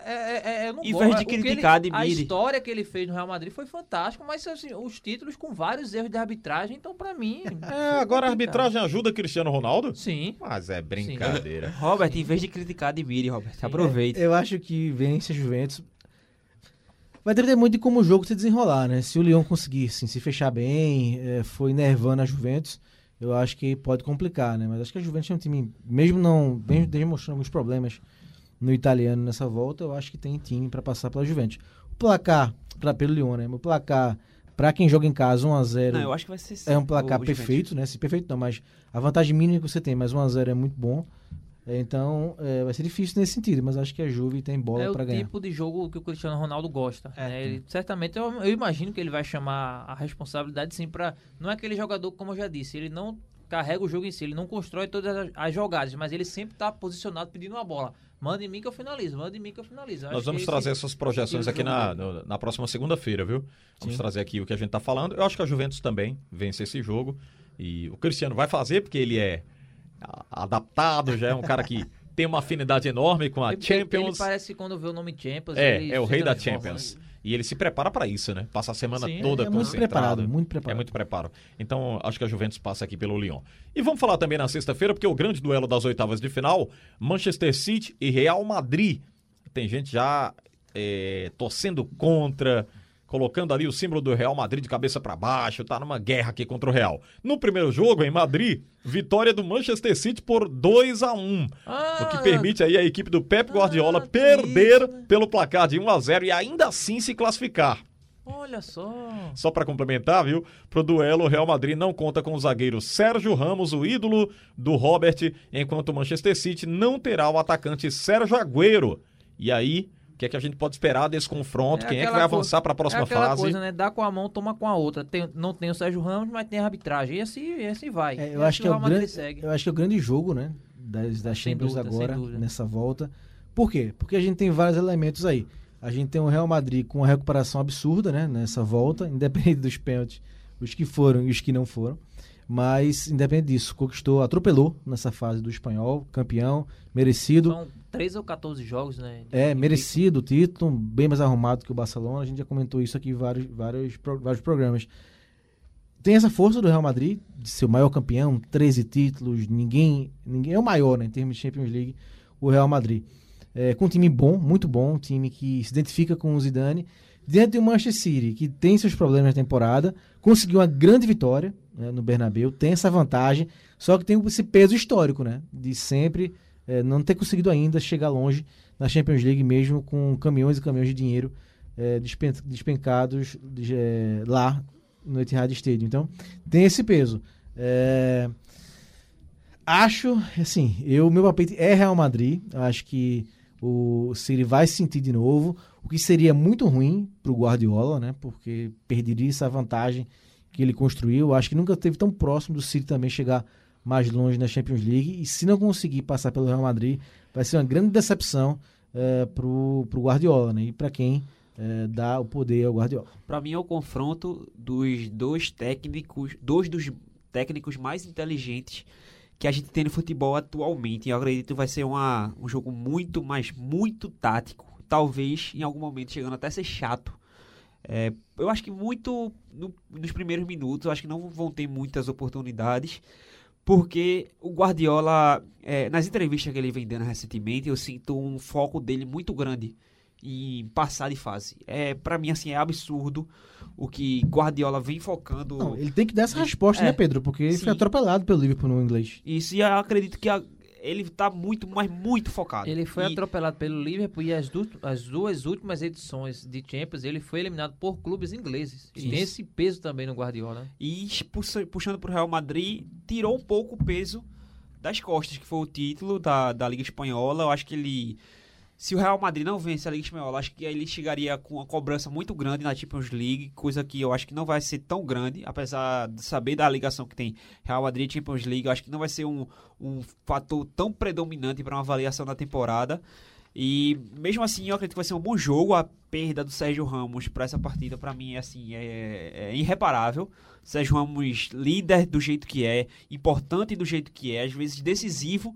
D: é- é- é- eu não
B: vez de
D: que ele-
B: criticar,
D: A história que ele fez no Real Madrid foi fantástica, mas assim, os títulos com vários erros de arbitragem, então pra mim.
A: É, agora a arbitragem ajuda Cristiano Ronaldo?
D: Sim.
A: Mas é brincadeira.
B: Robert, em vez de criticar, admire, Robert. Aproveite.
C: Eu acho que vence a Juventus. Vai depender muito de como o jogo se desenrolar, né? Se o Lyon conseguir assim, se fechar bem, é, for enervando a Juventus, eu acho que pode complicar, né? Mas acho que a Juventus é um time, mesmo não mesmo demonstrando alguns problemas no italiano nessa volta, eu acho que tem time para passar pela Juventus. O placar, pra, pelo Lyon, né? O placar, pra quem joga em casa, 1x0
B: Não, eu acho que vai ser
C: é um placar
B: o Juventus.
C: perfeito, né? Se perfeito não, mas a vantagem mínima que você tem, mais 1x0 é muito bom. É, Então, é, vai ser difícil nesse sentido, mas acho que a Juve tem bola
D: É o
C: pra ganhar.
D: tipo de jogo que o Cristiano Ronaldo gosta.
B: É.
D: né? Ele, certamente, eu, eu imagino que ele vai chamar a responsabilidade sim pra. Não é aquele jogador, como eu já disse, ele não carrega o jogo em si, ele não constrói todas as, as jogadas, mas ele sempre tá posicionado pedindo uma bola. Manda em mim que eu finalizo, manda em mim que eu finalizo.
A: Nós
D: acho
A: vamos trazer
D: esse-
A: essas projeções aqui na, no- na próxima segunda-feira, viu? Vamos trazer aqui o que a gente tá falando. Eu acho que a Juventus também vence esse jogo. E o Cristiano vai fazer, porque ele é adaptado, já é um cara que tem uma afinidade enorme com a
D: Ele- Ele
A: Champions.
D: parece que quando vê o nome Champions.
A: É,
D: ele
A: é o rei da Champions.
D: né?
A: E ele se prepara para isso, né? Passa a semana
D: Sim,
A: toda
C: é muito
A: concentrado.
C: preparado, muito preparado.
A: É muito preparo. Então, acho que a Juventus passa aqui pelo Lyon. E vamos falar também na sexta-feira, porque o grande duelo das oitavas de final, Manchester City e Real Madrid. Tem gente já é, torcendo contra, colocando ali o símbolo do Real Madrid de cabeça para baixo, tá numa guerra aqui contra o Real. No primeiro jogo, em Madrid, vitória do Manchester City por 2 a 1
D: Ah,
A: o que permite aí a equipe do Pep Guardiola
D: tem
A: perder
D: isso,
A: pelo placar de 1 a 0 e ainda assim se classificar.
D: Olha só.
A: Só para complementar, viu? Pro duelo, o Real Madrid não conta com o zagueiro Sérgio Ramos, o ídolo do Robert, enquanto o Manchester City não terá o atacante Sérgio Agüero. E aí, o que é que a gente pode esperar desse confronto?
D: É
A: Quem é que vai avançar para a próxima
D: é aquela
A: fase?
D: coisa, né? Dá com a mão, toma com a outra. Tem- não tem o Sérgio Ramos, mas tem a arbitragem. E assim, e assim vai.
C: É,
D: E
C: eu acho
D: assim
C: que é o grande,
D: segue.
C: eu acho que é o grande jogo, né, das, das Champions
D: dúvida,
C: agora nessa volta. Por quê? Porque a gente tem vários elementos aí. A gente tem o Real Madrid com uma recuperação absurda, né? Nessa volta, independente dos pênaltis, os que foram e os que não foram. Mas, independente disso, conquistou, atropelou nessa fase do espanhol, campeão, merecido.
D: São 13 ou 14 jogos, né? de-
C: É,
D: de-
C: merecido o título, bem mais arrumado que o Barcelona. A gente já comentou isso aqui em vários, vários, vários programas. Tem essa força do Real Madrid de ser o maior campeão, 13 títulos, ninguém, ninguém é o maior né, em termos de Champions League, o Real Madrid. É, com um time bom, muito bom, um time que se identifica com o Zidane, diante do Manchester City, que tem seus problemas na temporada, conseguiu uma grande vitória né, no Bernabéu, tem essa vantagem, só que tem esse peso histórico, né, de sempre é, não ter conseguido ainda chegar longe na Champions League, mesmo com caminhões e caminhões de dinheiro é, despen- despencados de- é, lá no Etihad Stadium. Então, tem esse peso. É, acho, assim, eu meu palpite é Real Madrid. Acho que o City vai se sentir de novo, o que seria muito ruim para o Guardiola, né? Porque perderia essa vantagem que ele construiu. Acho que nunca esteve tão próximo do City também chegar mais longe na Champions League. E se não conseguir passar pelo Real Madrid, vai ser uma grande decepção é, para o Guardiola, né? E para quem é, dá o poder ao Guardiola.
B: Pra mim é o confronto dos dois técnicos, dois dos técnicos mais inteligentes que a gente tem no futebol atualmente. Eu acredito vai ser uma, um jogo muito, mas muito tático. Talvez em algum momento chegando até a ser chato. É, eu acho que muito no- nos primeiros minutos, eu acho que não vão ter muitas oportunidades. Porque o Guardiola, é, nas entrevistas que ele vem dando recentemente, eu sinto um foco dele muito grande em passar de fase. É, para mim, assim, é absurdo o que Guardiola vem focando.
C: Não, ele tem que dar essa resposta,
B: É,
C: né, Pedro? Porque ele
B: sim.
C: foi atropelado pelo Liverpool no inglês.
B: Isso, e eu acredito que a- ele tá muito, mas muito focado.
D: Ele foi
B: E-
D: atropelado pelo Liverpool e as, du- as duas últimas edições de Champions ele foi eliminado por clubes ingleses. E tem esse peso também no Guardiola. né?
B: E puxa- puxando pro Real Madrid, tirou um pouco o peso das costas, que foi o título da, da Liga Espanhola. Eu acho que ele. Se o Real Madrid não vence a Liga Espanhola, acho que ele chegaria com uma cobrança muito grande na Champions League, coisa que eu acho que não vai ser tão grande, apesar de saber da ligação que tem Real Madrid e Champions League, eu acho que não vai ser um, um fator tão predominante para uma avaliação da temporada. E mesmo assim, eu acredito que vai ser um bom jogo. A perda do Sérgio Ramos para essa partida, para mim, é assim, é, é irreparável. Sérgio Ramos, líder do jeito que é, importante do jeito que é, às vezes decisivo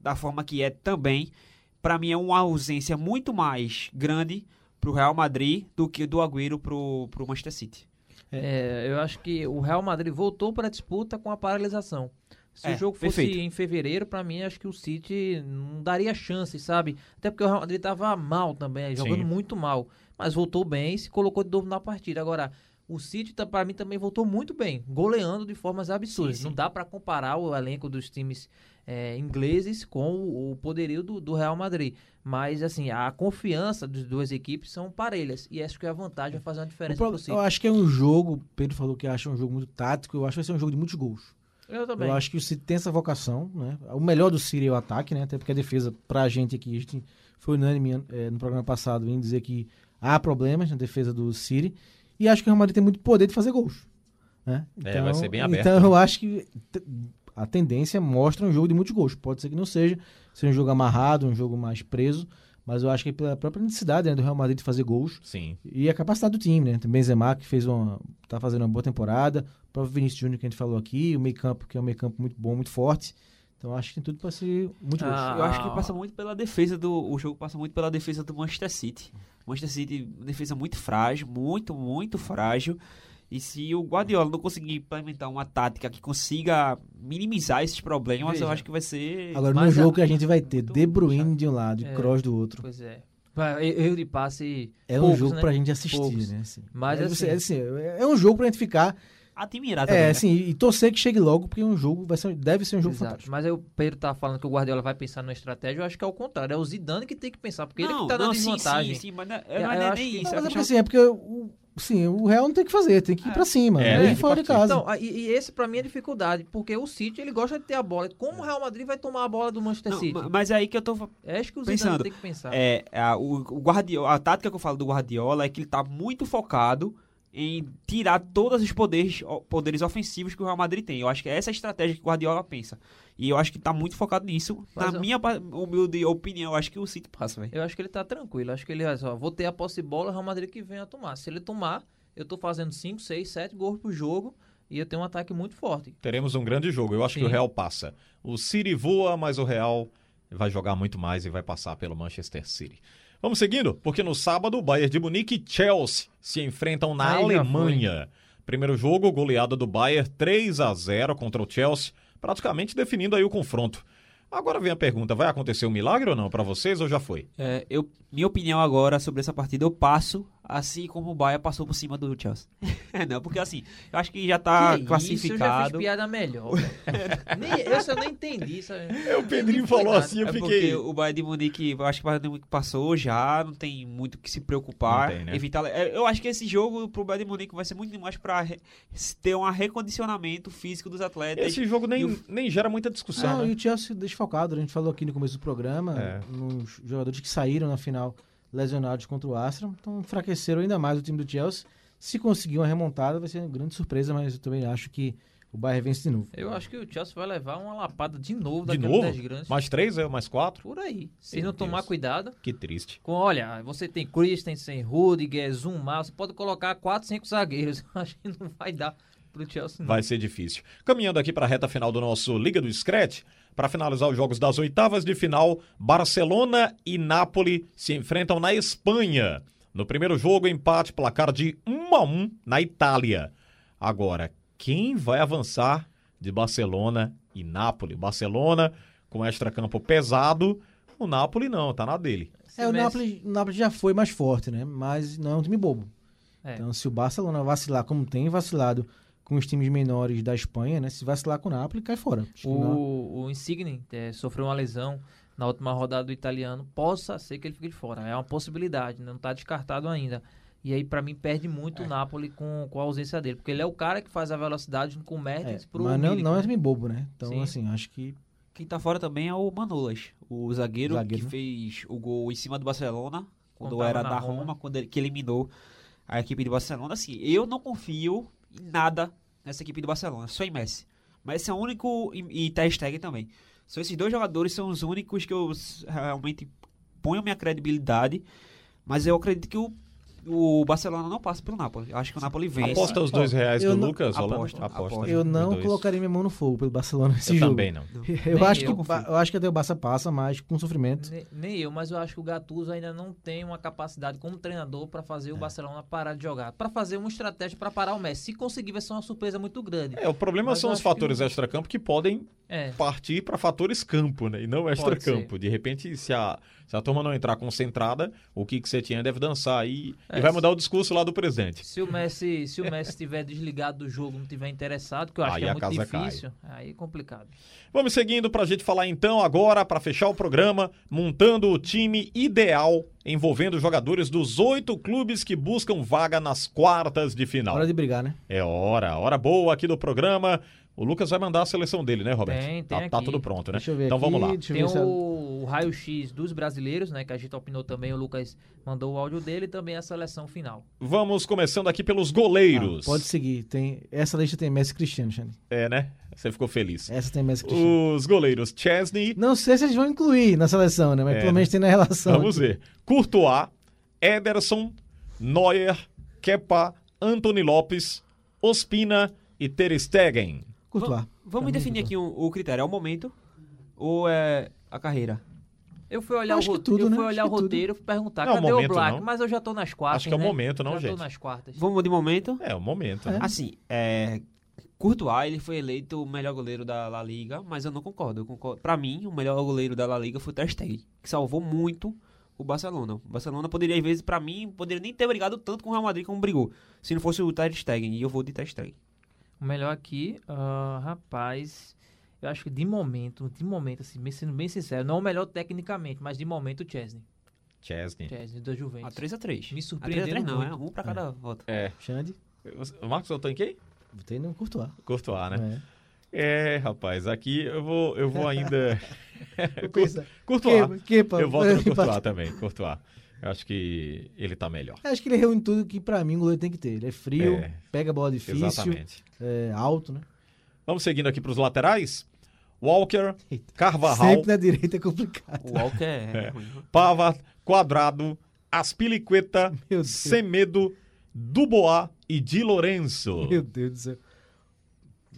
B: da forma que é também. Para mim, é uma ausência muito mais grande pro Real Madrid do que do Agüero pro, pro Manchester City.
D: É, eu acho que o Real Madrid voltou para a disputa com a paralisação. Se
B: É,
D: o jogo fosse
B: perfeito.
D: em fevereiro, para mim, acho que o City não daria chance, sabe? Até porque o Real Madrid tava mal também, jogando
A: Sim.
D: muito mal. Mas voltou bem e se colocou de novo na partida. Agora, o City, para mim, também voltou muito bem, goleando de formas absurdas.
B: Sim, sim.
D: Não dá para comparar o elenco dos times é, ingleses com o, o poderio do, do Real Madrid. Mas, assim, a confiança das duas equipes são parelhas. E acho que a vantagem vai fazer uma diferença
C: pro- eu acho que é um jogo, o Pedro falou que acha um jogo muito tático, eu acho que vai ser um jogo de muitos gols.
D: Eu também.
C: Eu acho que o City tem essa vocação, né? O melhor do City é o ataque, né? Até porque a defesa, pra gente aqui, a gente foi unânime eh, no programa passado em dizer que há problemas na defesa do City. E acho que o Real Madrid tem muito poder de fazer gols. Né?
A: É, vai ser bem aberto,
C: Então
A: né?
C: eu acho que a tendência mostra um jogo de muitos gols. Pode ser que não seja, seja um jogo amarrado, um jogo mais preso. Mas eu acho que pela própria necessidade né, do Real Madrid de fazer gols,
A: Sim.
C: e a capacidade do time, né? Tem Benzema que fez uma, tá fazendo uma boa temporada, o próprio Vinícius Júnior que a gente falou aqui, o meio campo que é um meio campo muito bom, muito forte. Então acho que tem tudo para ser muito gols.
D: Ah,
B: Eu acho que passa muito pela defesa do. O jogo passa muito pela defesa do Manchester City. Manchester City, defesa muito frágil, muito, muito frágil. E se o Guardiola não conseguir implementar uma tática que consiga minimizar esses problemas, eu
D: Veja.
B: acho que vai ser.
C: Agora no
D: mas
C: jogo
D: a-
C: que a gente vai ter De Bruyne
B: puxado.
C: de um lado e
D: É.
C: Kroos do outro,
D: Pois é. Erro de passe.
C: é um
D: poucos,
C: jogo
D: né?
C: pra gente assistir,
D: Poucos.
C: né? assim.
D: Mas
C: é,
D: assim-
C: é assim, é um jogo pra gente ficar,
B: admirar também.
C: é,
B: né?
C: assim, e torcer que chegue logo, porque é um jogo vai ser, deve ser um jogo
D: Exato.
C: fantástico.
D: Mas aí o Pedro tá falando que o Guardiola vai pensar numa estratégia, eu acho que é o contrário. É o Zidane que tem que pensar, porque ele que tá na
B: sim,
D: desvantagem.
B: Sim, sim, mas não é,
D: Eu-
B: não é
D: eu
B: nem
D: que-
B: isso.
C: Mas
B: é
C: é porque assim, é porque o, sim, o Real não tem o que fazer, tem que ir pra cima,
A: É,
C: né?
A: tem
C: E
A: que
C: fora de casa.
D: Então, e, e esse pra mim é a dificuldade, porque o City ele gosta de ter a bola. Como o Real Madrid vai tomar a bola do Manchester
B: Não,
D: City?
B: ma- mas é aí que eu tô
D: É acho que o
B: pensando,
D: tem que pensar.
B: É, a, o, o Guardiola, a tática que eu falo do Guardiola é que ele tá muito focado em tirar todos os poderes, poderes ofensivos que o Real Madrid tem. Eu acho que é essa a estratégia que o Guardiola pensa. E eu acho que tá muito focado nisso.
D: Mas
B: Na
D: eu-
B: minha humilde opinião, eu acho que o City passa, velho.
D: Eu acho que ele tá tranquilo. Acho que ele, só, vou ter a posse de bola, o Real Madrid que venha tomar. Se ele tomar, eu tô fazendo 5, 6, 7 gols pro jogo e eu tenho um ataque muito forte.
A: Teremos um grande jogo. Eu acho que
D: Sim.
A: o Real passa. O City voa, mas o Real vai jogar muito mais e vai passar pelo Manchester City. Vamos seguindo, porque no sábado, Bayern de Munique e Chelsea se enfrentam na
D: Aí
A: Alemanha. Primeiro jogo, goleada do Bayern 3 a 0 contra o Chelsea, praticamente definindo aí o confronto. Agora vem a pergunta, vai acontecer um milagre ou não para vocês ou já foi?
B: É, eu, minha opinião agora sobre essa partida, eu passo assim como o Bahia passou por cima do Chelsea. não, porque assim, eu acho que já tá
D: Que
B: classificado.
D: Isso, eu já fiz piada melhor. nem, eu nem entendi. Sabe?
A: É, o Pedrinho
D: Não
A: falou
D: nada.
A: assim, eu
B: É
A: fiquei...
B: porque o Bayern de Munique, eu acho que o Bayern de Munique passou já, não tem muito o que se preocupar.
A: Não tem, né?
B: evitar, é, eu acho que esse jogo pro Bayern de Munique vai ser muito mais pra re- ter um recondicionamento físico dos atletas.
A: Esse jogo nem,
B: o-
A: nem gera muita discussão,
C: Não,
A: né?
C: e o Chelsea desfocado, a gente falou aqui no começo do programa,
A: É.
C: nos jogadores que saíram na final lesionados contra o Astra, então enfraqueceram ainda mais o time do Chelsea. Se conseguir uma remontada, vai ser uma grande surpresa, mas eu também acho que o Bayern vence de novo.
D: Eu acho que o Chelsea vai levar uma lapada de novo
A: De
D: daquele
A: novo?
D: 10 grandes.
A: Mais três, é? Mais quatro?
D: Por aí. Se
A: Meu
D: não tomar
A: Deus.
D: cuidado.
A: Que triste.
D: Com, olha, você tem Christensen, Rudiger, Zuma, você pode colocar 4, 5 zagueiros. Eu Acho que não vai dar pro Chelsea, não.
A: Vai ser difícil. Caminhando aqui para a reta final do nosso Liga do Scratch, para finalizar os jogos das oitavas de final, Barcelona e Nápoles se enfrentam na Espanha. No primeiro jogo, empate placar de 1 a 1 na Itália. Agora, quem vai avançar de Barcelona e Nápoles? Barcelona com extra-campo pesado, o Nápoles não, tá na dele.
C: É, o Napoli, o Napoli já foi mais forte, né? Mas não é um time bobo.
D: É.
C: Então, se o Barcelona vacilar como tem vacilado com os times menores da Espanha, né? Se vacilar com o Napoli, cai fora. Não-
D: O, o Insigne eh, sofreu uma lesão na última rodada do italiano. Possa ser que ele fique de fora. É uma possibilidade, não está descartado ainda. E aí, pra mim, perde muito o Napoli com, com a ausência dele. Porque ele é o cara que faz a velocidade com o
C: É,
D: Mertens pro
C: mas não,
D: Milik,
C: não é
D: né?
C: time bobo, né? Então,
D: Sim.
C: assim, acho que
B: Quem tá fora também é o Manolas, o zagueiro,
C: Zagueiro.
B: que fez o gol em cima do Barcelona, quando era da
D: Roma.
B: Roma, quando ele que eliminou a equipe do Barcelona. Assim, eu não confio nada nessa equipe do Barcelona, só em Messi. Messi é o único e, e Ter Stegen também. São esses dois jogadores são os únicos que eu realmente ponho minha credibilidade, mas eu acredito que o o Barcelona não passa pelo Napoli. Eu acho que o Napoli vence.
A: Aposta os dois reais
C: eu
A: do
C: não-
A: Lucas, Holanda?
B: Aposto, aposto.
C: eu não colocaria minha mão no fogo pelo Barcelona nesse
A: Eu
C: jogo.
A: também não.
C: Eu
D: Nem
C: acho, que,
D: eu
B: confio.
C: eu acho que até o Barça passa, mas com sofrimento.
D: Ne- Nem eu, mas eu acho que o Gattuso ainda não tem uma capacidade como treinador pra fazer o
C: É.
D: Barcelona parar de jogar. Pra fazer uma estratégia pra parar o Messi. Se conseguir, vai ser uma surpresa muito grande.
A: É, o problema
D: Mas
A: são os
D: que
A: fatores
D: não-
A: extra-campo que podem
D: É.
A: partir para fatores campo, né? E não extra-campo. De repente, se a, se a turma não entrar concentrada, o que, que você tinha deve dançar aí
D: É,
A: e vai
D: se-
A: mudar o discurso lá do presidente.
D: Se o Messi, se o Messi estiver desligado do jogo, não estiver interessado, que eu acho
A: Aí
D: que é muito
A: casa cai.
D: difícil, aí é complicado.
A: Vamos seguindo para a gente falar então agora, para fechar o programa, montando o time ideal envolvendo jogadores dos oito clubes que buscam vaga nas quartas de final.
C: Hora de brigar, né?
A: É hora, hora boa aqui do programa. O Lucas vai mandar a seleção dele, né, Roberto?
D: Tem, tem
A: tá, tá tudo pronto, né?
C: Deixa eu ver
A: então
C: aqui,
A: vamos lá.
D: Tem o, o raio-x dos brasileiros, né? Que a gente opinou também, o Lucas mandou o áudio dele e também a seleção final.
A: Vamos começando aqui pelos goleiros.
C: Ah, pode seguir. Tem, essa lista tem Messi e Cristiano, Xande.
A: É, né? Você ficou feliz.
C: Essa tem Messi e Cristiano.
A: Os goleiros Chesney,
C: Não sei se eles vão incluir na seleção, né? Mas
A: É,
C: pelo menos tem na relação.
A: vamos
C: aqui.
A: ver. Courtois, Ederson, Neuer, Kepa, Anthony Lopes, Ospina e Ter Stegen.
C: Courtois.
B: Vamos
C: Pra mim,
B: definir aqui o, o critério. É o momento ou é a carreira?
D: Eu fui olhar, o,
C: Acho
D: ro-
C: tudo,
D: eu
C: né?
D: fui
C: Acho
D: olhar o
C: tudo.
D: roteiro, perguntar,
A: Não,
D: cadê
A: momento
D: o Black?
A: não.
D: Mas eu já tô nas quartas,
A: Acho que é o
D: né?
A: momento, não,
D: já
A: gente?
D: tô nas quartas.
B: Vamos de momento?
A: É, o momento, né?
B: Assim, é. Courtois, ele foi eleito o melhor goleiro da La Liga, mas eu não concordo. Eu concordo. Pra mim, o melhor goleiro da La Liga foi o Ter Stegen, que salvou muito o Barcelona. O Barcelona poderia, às vezes, pra mim, poderia nem ter brigado tanto com o Real Madrid como brigou, se não fosse o Ter Stegen. E eu vou de Ter Stegen.
D: O melhor aqui, ah, rapaz, eu acho que de momento, de momento, assim, bem- sendo bem sincero, não é o melhor tecnicamente, mas de momento o Chesney.
A: Chesney.
D: Chesney da
B: A
D: Juventus.
B: 3x3.
D: Me
B: A
D: surpreendeu
B: 3x3 não, é um pra cada volta.
A: É.
C: Xande,
A: O Marcos votou em quem?
C: botei no Courtois.
A: Courtois, né?
C: É.
A: É, rapaz, aqui eu vou, eu vou ainda. Courtois.
C: que- que, pá,
A: Eu voto no. Courtois também, Courtois. Eu acho que ele tá melhor.
C: Acho que ele reúne tudo que pra mim o goleiro tem que ter. Ele é frio,
A: É.
C: pega a bola difícil, é alto, né?
A: Vamos seguindo aqui pros laterais. Walker,
C: Eita.
A: Carvajal,
C: Sempre na direita é complicado.
B: O Walker é, ruim.
A: Pava, Quadrado,
C: Deus.
A: Semedo, Dubois e Di Lorenzo.
C: Meu Deus do céu.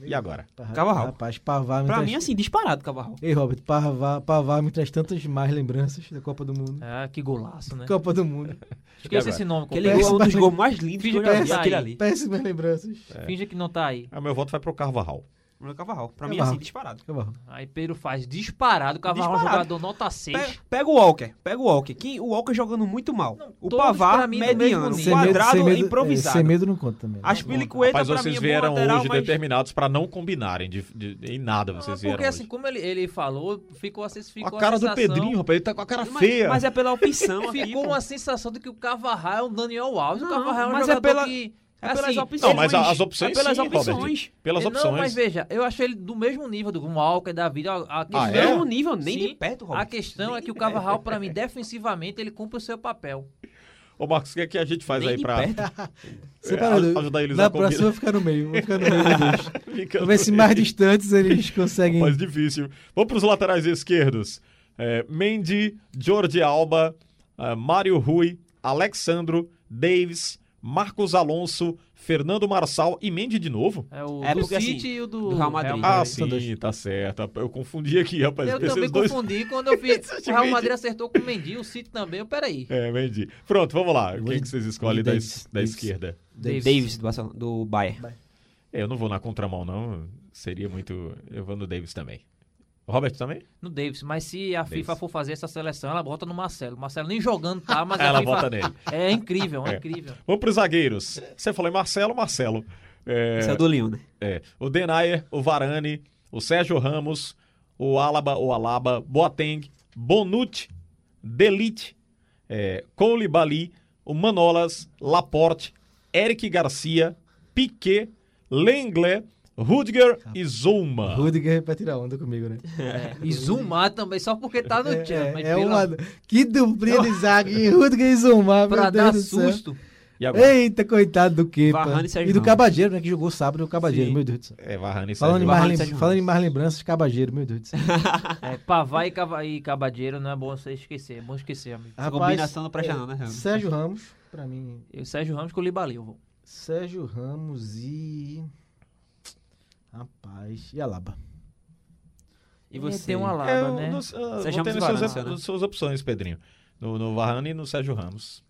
A: E agora?
B: Cavarral.
C: Rapaz, Pavar me
B: Pra
C: traz...
B: mim, assim, disparado, Cavarral.
C: Ei, Robert, Pavar, Pavar me traz tantas mais lembranças da Copa do Mundo.
D: Ah, que golaço, né?
C: Copa do Mundo.
D: Esqueça esse nome. Completo.
B: gol é um dos gols mais lindos que
D: Finge
B: eu
D: que
B: já
D: é
B: vi. ali.
C: Péssimas lembranças.
D: Finge que não tá aí.
A: Ah, meu voto vai pro Carvajal.
B: Bruno Cavarral. Pra mim,
C: Cavarral.
B: assim, disparado.
C: Cavarral.
D: Aí Pedro faz disparado. O Cavarral é um
B: Disparado.
D: jogador nota 6.
B: Pe- Pega o Walker, pega o Walker. Quem, o Walker jogando muito mal. o
D: todos pra
B: Pavar,
D: mim
B: mediano.
D: nível.
B: Quadrado,
C: medo,
B: improvisado.
C: É, sem medo não conta também.
B: As Pilicueta, pra
A: vocês
B: mim, é
A: vieram
B: lateral,
A: hoje
B: mas...
A: determinados pra não combinarem de, de- em nada. Vocês
D: Porque
A: vieram
D: assim,
A: hoje.
D: como ele, ele falou, ficou, assim, ficou
A: a cara do Pedrinho, rapaz, ele tá com a cara
B: Mas,
A: feia.
B: mas é pela opção
D: Ficou uma sensação de que o Cavarral é um Daniel Alves. o
B: Não,
D: Cavarral é um
B: mas é
D: jogador
B: pela-
D: que...
B: É pelas
D: assim,
B: opções.
A: Não, mas as opções
B: É pelas
A: sim,
B: opções.
A: Robert. Pelas
D: Não,
A: opções.
D: mas veja, eu acho ele do mesmo nível do Walker, da vida. A, a questão,
A: Ah, é?
B: Não, nível nem
D: Sim.
B: de perto, Robert.
D: a questão
B: Nem
D: é que o. Cavarral, pra mim, defensivamente, ele cumpre o seu papel.
A: Ô, Marcos, o que, é que a gente faz
B: Nem
A: aí pra.
C: Separado.
A: é, ajudar eles
C: Na
A: a
C: próxima eu vou ficar no meio. Vou ficar no meio.
A: Fica
C: Vamos ver se mais distantes eles conseguem.
A: mais difícil. Vamos pros laterais esquerdos. É, Mendy, Jordi Alba, ah, Mário Rui, Alexandro, Davis, Marcos Alonso, Fernando Marçal e Mendy de novo?
D: É o
B: É
D: do
B: porque,
D: City
B: assim,
D: e o do,
B: do Real Madrid.
A: Ah,
C: são dois.
A: sim, tá certo. Eu confundi aqui, rapaz.
D: Eu também
A: dois-
D: confundi quando eu vi. O Real Madrid acertou com o Mendy, o City também. Eu, peraí.
A: É, Mendy. Pronto, vamos lá. Quem que vocês escolhem da,
C: Davis.
A: da
C: Davis.
A: esquerda?
D: Davis.
B: Davis, do, do Bayern.
A: É, Eu não vou na contramão, não. Seria muito... Eu vou no Davis também. O Robert também?
D: No Davis. Mas se a
A: Davis.
D: FIFA for fazer essa seleção, ela bota no Marcelo. O Marcelo nem jogando tá, mas
A: Ela
D: a FIFA...
A: bota nele.
D: É incrível, é,
A: É.
D: incrível.
A: Vamos pros zagueiros. Você falou em Marcelo, Marcelo. É,
B: Esse é o do Lyon, né?
A: é, o Denayer, o Varane, o Sérgio Ramos, o Alaba, o Alaba, Boateng, Bonucci, Delite, é, Koulibaly, o Manolas, Laporte, Eric Garcia, Piquet, Lenglet, Rudiger e Zouma.
C: Rudiger vai tirar onda comigo, né?
D: É. E Zumar também, só porque tá no
C: É,
D: time. mas
C: é
D: pela-
C: uma. Que duplinha de zaga. E Rudiger e Zumar, meu
D: Pra
C: Deus
D: dar
C: céu.
D: susto.
A: E agora?
C: Eita, coitado do Kepa.
B: Varane e
C: E do. Cabageiro, né? Que jogou sábado o Cabageiro,
B: Sim.
C: meu Deus do céu.
A: É, Varane e
C: Falando mais,
B: Varane
C: falando em mais lembranças, Cabageiro, meu Deus do céu.
D: É, Pavá e, Cava, e Cabadeiro não é bom você esquecer. É bom esquecer, amigo.
B: Combinação não presta não, né, Ramos?
C: Sérgio Ramos, pra mim.
D: E o Sérgio Ramos com o Libali, eu vou.
C: Sérgio Ramos e. Rapaz. E Alaba.
B: E você?
D: Tem uma lava,
A: É,
D: né?
A: nos, uh,
B: e
A: nas suas,
B: né?
A: suas opções, Pedrinho. No, no Varane e no Sérgio Ramos.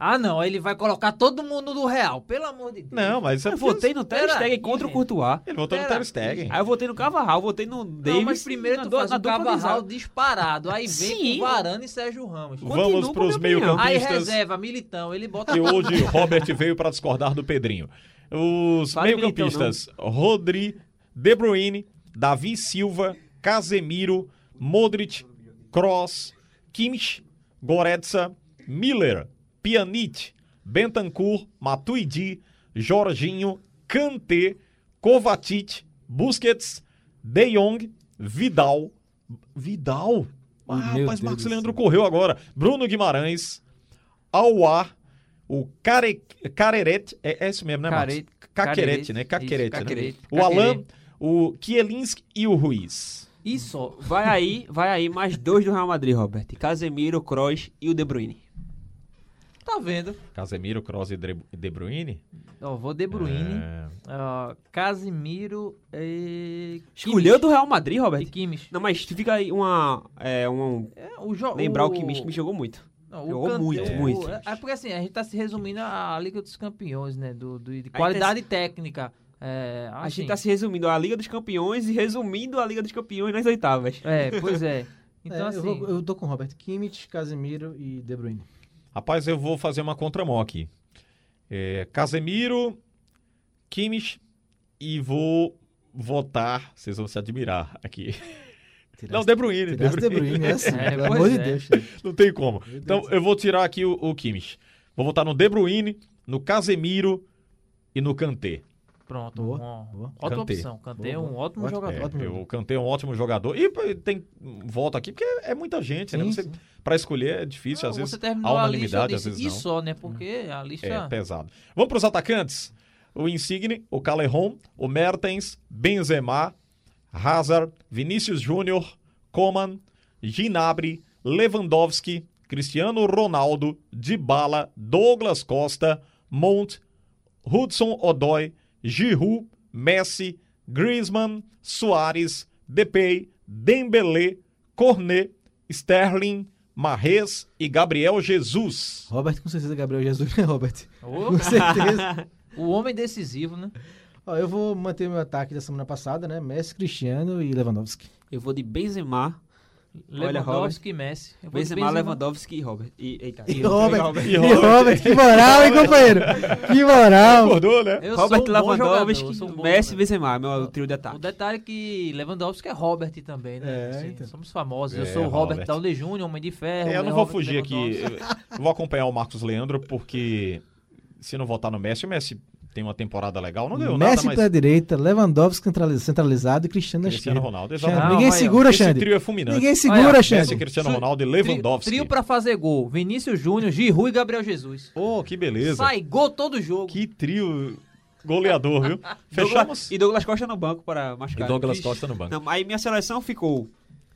D: Ah, não. Aí ele vai colocar todo mundo do Real. Pelo amor de Deus.
A: Não, mas é
B: Eu votei no Ter Stegen contra o. Courtois.
A: Ele votou no Ter Stegen.
B: Aí eu votei no Cavarral, votei no Davis.
D: Não, mas primeiro
B: na
D: tu
B: du-
D: faz o Cavarral disparado. Aí vem
B: Sim.
D: com Varane e Sérgio Ramos.
A: Vamos
B: a
A: pros
B: opinião.
D: Aí
A: meio-campistas.
D: reserva, Militão. Ele bota...
A: que hoje Robert veio para discordar do Pedrinho. Os meio-campistas: Rodri, De Bruyne, Davi Silva, Casemiro, Modric, Kroos, Kimmich, Goretzka, Miller, Pjanic, Bentancur, Matuidi, Jorginho, Kanté, Kovacic, Busquets, De Jong, Vidal. Vidal? Ah, rapaz,
C: Deus
A: Marcos Leandro correu agora. Bruno Guimarães, Auá, o Care, Careret, é, é isso mesmo, né, Marcos?
D: Care-
A: Caquerete, né?
D: Isso,
A: Caquerete, né?
D: Caquerete.
A: O Alan, o Kielinski e o Ruiz.
D: Isso.
B: Vai aí, vai aí mais dois do Real Madrid, Robert. Casemiro, Kroos e o De Bruyne.
D: Tá vendo?
A: Casemiro, Kroos e De Bruyne?
D: Ó, vou De Bruyne.
A: É,
D: ó, Casimiro e...
B: Escolheu do Real Madrid,
D: E
B: Robert?
D: Kimmich.
B: Não, mas fica aí uma... É, um,
D: É, o jo-
B: lembrar o Kimmich, que me jogou muito.
D: Não, o
B: Jogou muito,
D: o-
B: muito.
D: É, é porque assim, a gente tá se resumindo à Liga dos Campeões, né? Do, do- de
B: tá
D: qualidade técnica. É,
B: A
D: assim,
B: gente tá se resumindo a Liga dos Campeões e resumindo a Liga dos Campeões nas oitavas.
D: É, pois é. Então,
C: É,
D: assim.
C: eu, vou- eu tô com o Robert Kimmich, Casemiro e De Bruyne.
A: Rapaz, eu vou fazer uma contramão aqui. É, Casemiro, Kimmich e vou votar, vocês vão se admirar aqui. Não, De Bruyne. De
C: Tirasse De
A: Bruyne.
C: Bruyne, é assim,
D: É,
C: pelo amor de
D: é.
C: Deus.
A: Não tem como. Então eu vou tirar aqui o, o Kimmich. Vou votar no De Bruyne, no Casemiro e no Kanté.
D: Pronto,
C: Boa,
D: uma
C: boa.
D: ótima
A: Kanté.
D: opção. Kanté é
C: Boa,
D: um
C: boa.
D: ótimo
C: Ótimo,
D: jogador.
A: É,
C: Ótimo
A: eu cantei um ótimo jogador. E tem volta aqui, porque é muita gente, né?
C: Sim,
A: Você,
C: sim.
A: pra escolher é difícil,
D: Não,
A: às vezes
D: você
A: há
D: terminou a lista,
A: unanimidade, às vezes
D: e
A: não.
D: só, né? Porque a lista...
A: É pesado. Vamos pros atacantes. O Insigne, o Calejon, o Mertens, Benzema, Hazard, Vinícius Júnior, Coman, Ginabri, Lewandowski, Cristiano Ronaldo, Dybala, Douglas Costa, Mount, Hudson Odoi, Giroud, Messi, Griezmann, Soares, Depay, Dembélé, Cornet, Sterling, Marrez e Gabriel Jesus.
C: Robert, com certeza, Gabriel Jesus, né, Robert?
D: Ô,
C: Com certeza.
D: o homem decisivo, né?
C: Ó, eu vou manter meu ataque da semana passada, né? Messi, Cristiano e Lewandowski.
B: Eu vou de Benzema. Robert.
D: Lewandowski e Messi. Eu vou
B: Benzema, Lewandowski e Robert. E, eita,
C: E Robert.
A: E
C: E
A: Robert.
C: Robert, que moral, hein, companheiro? Que moral.
A: Acordou, né?
D: Eu
B: Robert
D: sou um jogador,
B: Lewandowski,
D: eu um
B: Messi e. Benzema, meu trio de
D: O
B: ataque.
D: detalhe é que Lewandowski é Robert também, né?
C: É,
D: Assim,
C: então.
D: Somos famosos. Eu
A: É,
D: sou o Robert,
A: Robert.
D: Downey Jr., Homem de Ferro.
A: É, eu não
D: né,
A: vou
D: Robert
A: fugir aqui. Eu vou acompanhar o Marcos Leandro, porque se não votar no Messi, o Messi tem uma temporada legal. Não ganhou
C: Messi
A: nada, mas
C: pra direita, Lewandowski centraliz- centralizado e Cristiano na
A: Cristiano
C: esquerda.
A: Ronaldo. Exatamente.
C: Ninguém
D: Não, vai,
C: segura,
A: Esse
C: Xande.
A: trio é fulminante.
C: Ninguém segura,
D: Olha,
C: Xande.
A: Messi, Cristiano Ronaldo e
D: Trio,
A: Lewandowski.
D: trio pra fazer gol. Vinícius Júnior, Giroud e Gabriel Jesus.
A: Oh, que beleza.
D: Sai gol todo jogo.
A: Que trio goleador, viu?
B: Douglas,
A: Fechamos.
B: e Douglas Costa no banco para
A: E
B: machucar.
A: Douglas
B: Ixi.
A: Costa no banco.
B: Não, aí minha seleção ficou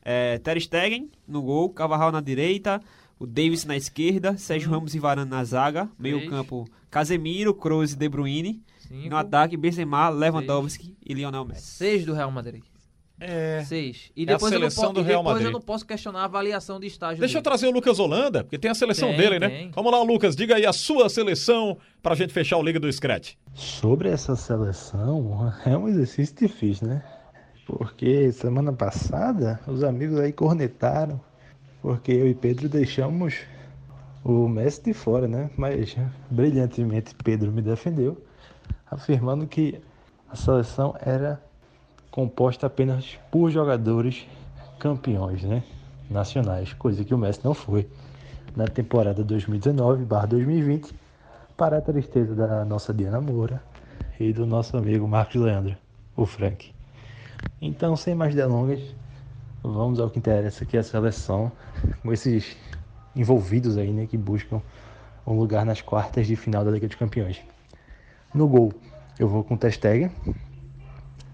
B: é, Ter Stegen no gol, Cavarral na direita, o Davis na esquerda, Sérgio Ramos e Varane na zaga, meio campo Casemiro, Kroos e De Bruyne,
D: Cinco,
B: no ataque Benzema, Lewandowski e Lionel Messi.
D: Seis do Real Madrid.
A: É.
D: Seis. E
A: É a
D: depois, eu, não
A: seleção do Real
D: depois
A: Madrid.
D: eu não posso questionar a avaliação de estágio
A: Deixa eu
D: dele.
A: trazer o Lucas Holanda, porque tem a seleção
D: Tem,
A: dele, né?
D: tem.
A: Vamos lá, Lucas, diga aí a sua seleção pra gente fechar o Liga do Scratch.
E: Sobre essa seleção, é um exercício difícil, né? Porque semana passada os amigos aí cornetaram, porque eu e Pedro deixamos o Messi de fora, né? Mas brilhantemente Pedro me defendeu, afirmando que a seleção era composta apenas por jogadores campeões, né? Nacionais, coisa que o Messi não foi na temporada 2019/2020 para a tristeza da nossa Diana Moura e do nosso amigo Marcos Leandro, o Frank. Então, sem mais delongas, vamos ao que interessa, que é a seleção, com esses envolvidos aí, né, que buscam um lugar nas quartas de final da Liga dos Campeões. No gol, eu vou com o Ter Stegen,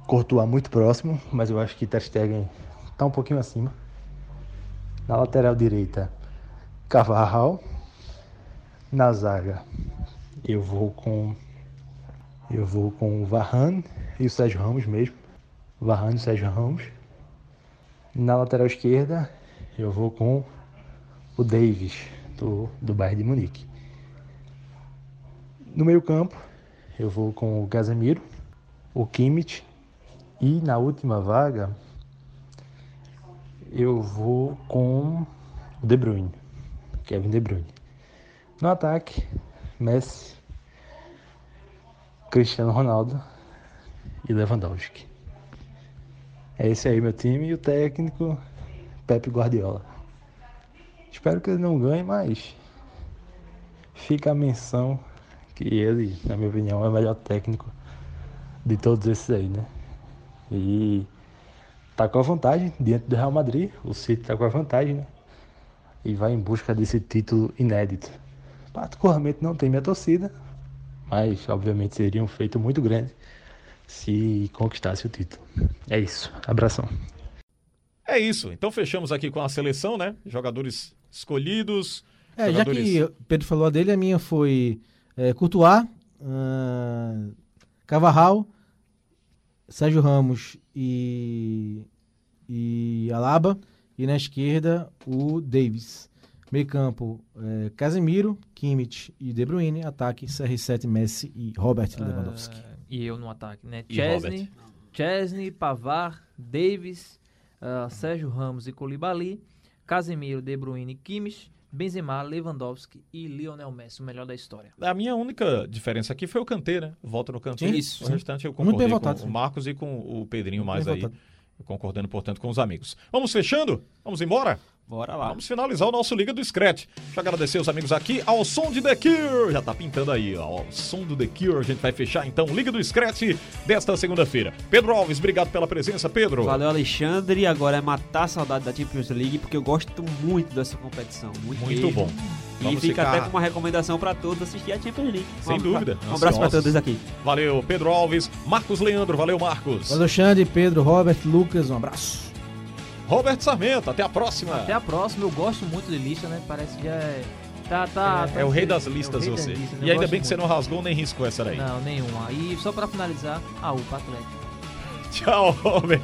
E: Courtois muito próximo, mas eu acho que Ter Stegen está um pouquinho acima. Na lateral direita, Cavarral. Na zaga, eu vou com eu vou com o Varane e o Sérgio Ramos mesmo. Varane e o Sérgio Ramos. Na lateral esquerda, eu vou com o Davis do do Bayern de Munique. No meio-campo, eu vou com o Casemiro, o Kimmich e na última vaga eu vou com o De Bruyne, Kevin De Bruyne. No ataque, Messi, Cristiano Ronaldo e Lewandowski. É esse aí meu time e o técnico Pepe Guardiola. Espero que ele não ganhe, mas fica a menção que ele, na minha opinião, é o melhor técnico de todos esses aí, né? E tá com a vantagem diante do Real Madrid. O City tá com a vantagem, né? E vai em busca desse título inédito. Particularmente não tem minha torcida, mas obviamente seria um feito muito grande se conquistasse o título. É isso. Abração.
A: É isso. Então fechamos aqui com a seleção, né? Jogadores escolhidos.
C: É, já
A: jogadores...
C: que o Pedro falou a dele, a minha foi é, Courtois, ah, Cavarral, Sérgio Ramos e, e Alaba. E na esquerda, o Davis. Meio campo, é, Casemiro, Kimmich e De Bruyne. Ataque, CR7, Messi e Robert Lewandowski.
D: E eu no ataque, né?
A: E
D: Chesney, Chesney, Pavar, Davis, ah, Sérgio Ramos e Colibali, Casemiro, De Bruyne, Kimmich, Benzema, Lewandowski e Lionel Messi, o melhor da história.
A: A minha única diferença aqui foi o Kanté, né? Voto no Kanté.
C: Sim,
B: Isso.
A: O restante eu
C: Muito bem
A: concordei
C: votado,
A: com
C: sim.
A: o Marcos e com o Pedrinho
C: Muito
A: mais aí.
C: votado.
A: Concordando, portanto, com os amigos. Vamos fechando? Vamos embora?
B: Bora lá.
A: Vamos finalizar o nosso Liga do Scratch. Deixa eu agradecer os amigos aqui ao som de The Cure. Já tá pintando aí, ó. Ao som do The Cure. A gente vai fechar então o Liga do Scratch desta segunda-feira. Pedro Alves, obrigado pela presença, Pedro.
B: Valeu, Alexandre. Agora é matar a saudade da Champions League, porque eu gosto muito dessa competição. Muito,
A: Muito
B: mesmo.
A: bom.
B: E
A: Vamos
B: fica
A: ficar-
B: até com uma recomendação pra todos assistir a Champions League.
A: Sem
B: Um-
A: dúvida.
B: Um abraço pra
A: Ansiosos.
B: todos aqui.
A: Valeu, Pedro Alves. Marcos Leandro, valeu, Marcos.
C: Valeu, Xande, Pedro, Robert, Lucas, um abraço.
A: Robert Sarmento, até a próxima.
D: Até a próxima, eu gosto muito de lista, né? Parece que já é. Tá, tá, tá
A: É o rei
D: é
A: das listas
D: rei das
A: você.
D: listas, né?
A: E ainda bem que você
D: muito.
A: não rasgou nem riscou essa daí.
D: Não, nenhuma. E só pra finalizar, a UPA Atlético.
A: Tchau, Robert.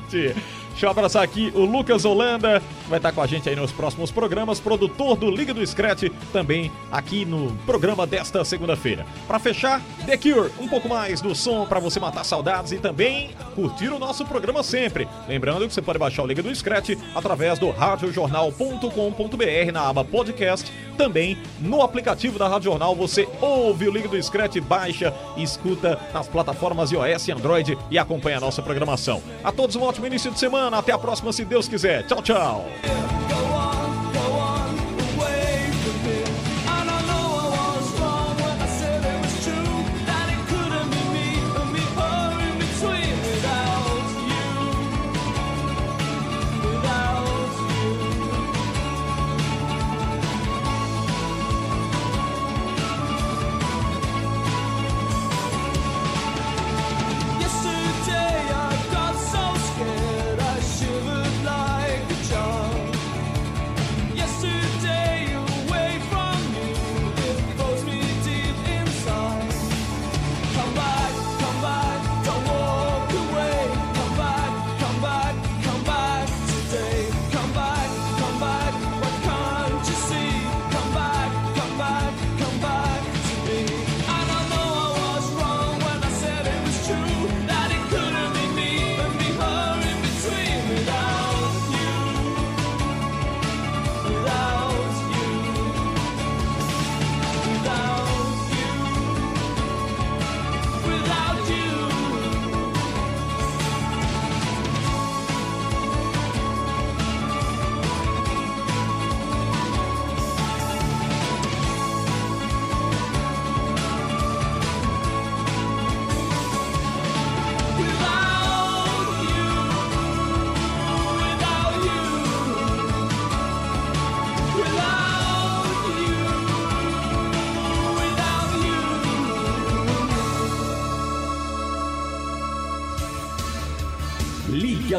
A: Deixa eu abraçar aqui o Lucas Holanda, que vai estar com a gente aí nos próximos programas, produtor do Liga do Scratch, também aqui no programa desta segunda-feira. Pra fechar, The Cure, um pouco mais do som pra você matar saudades e também curtir o nosso programa sempre. Lembrando que você pode baixar o Liga do Scratch através do radiojornal.com.br na aba podcast. Também no aplicativo da Rádio Jornal você ouve o Liga do Scratch, baixa escuta nas plataformas iOS e Android e acompanha a nossa programação. A todos um ótimo início de semana. Até a próxima, se Deus quiser. Tchau, tchau.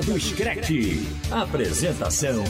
F: Do Scratch. Apresentação.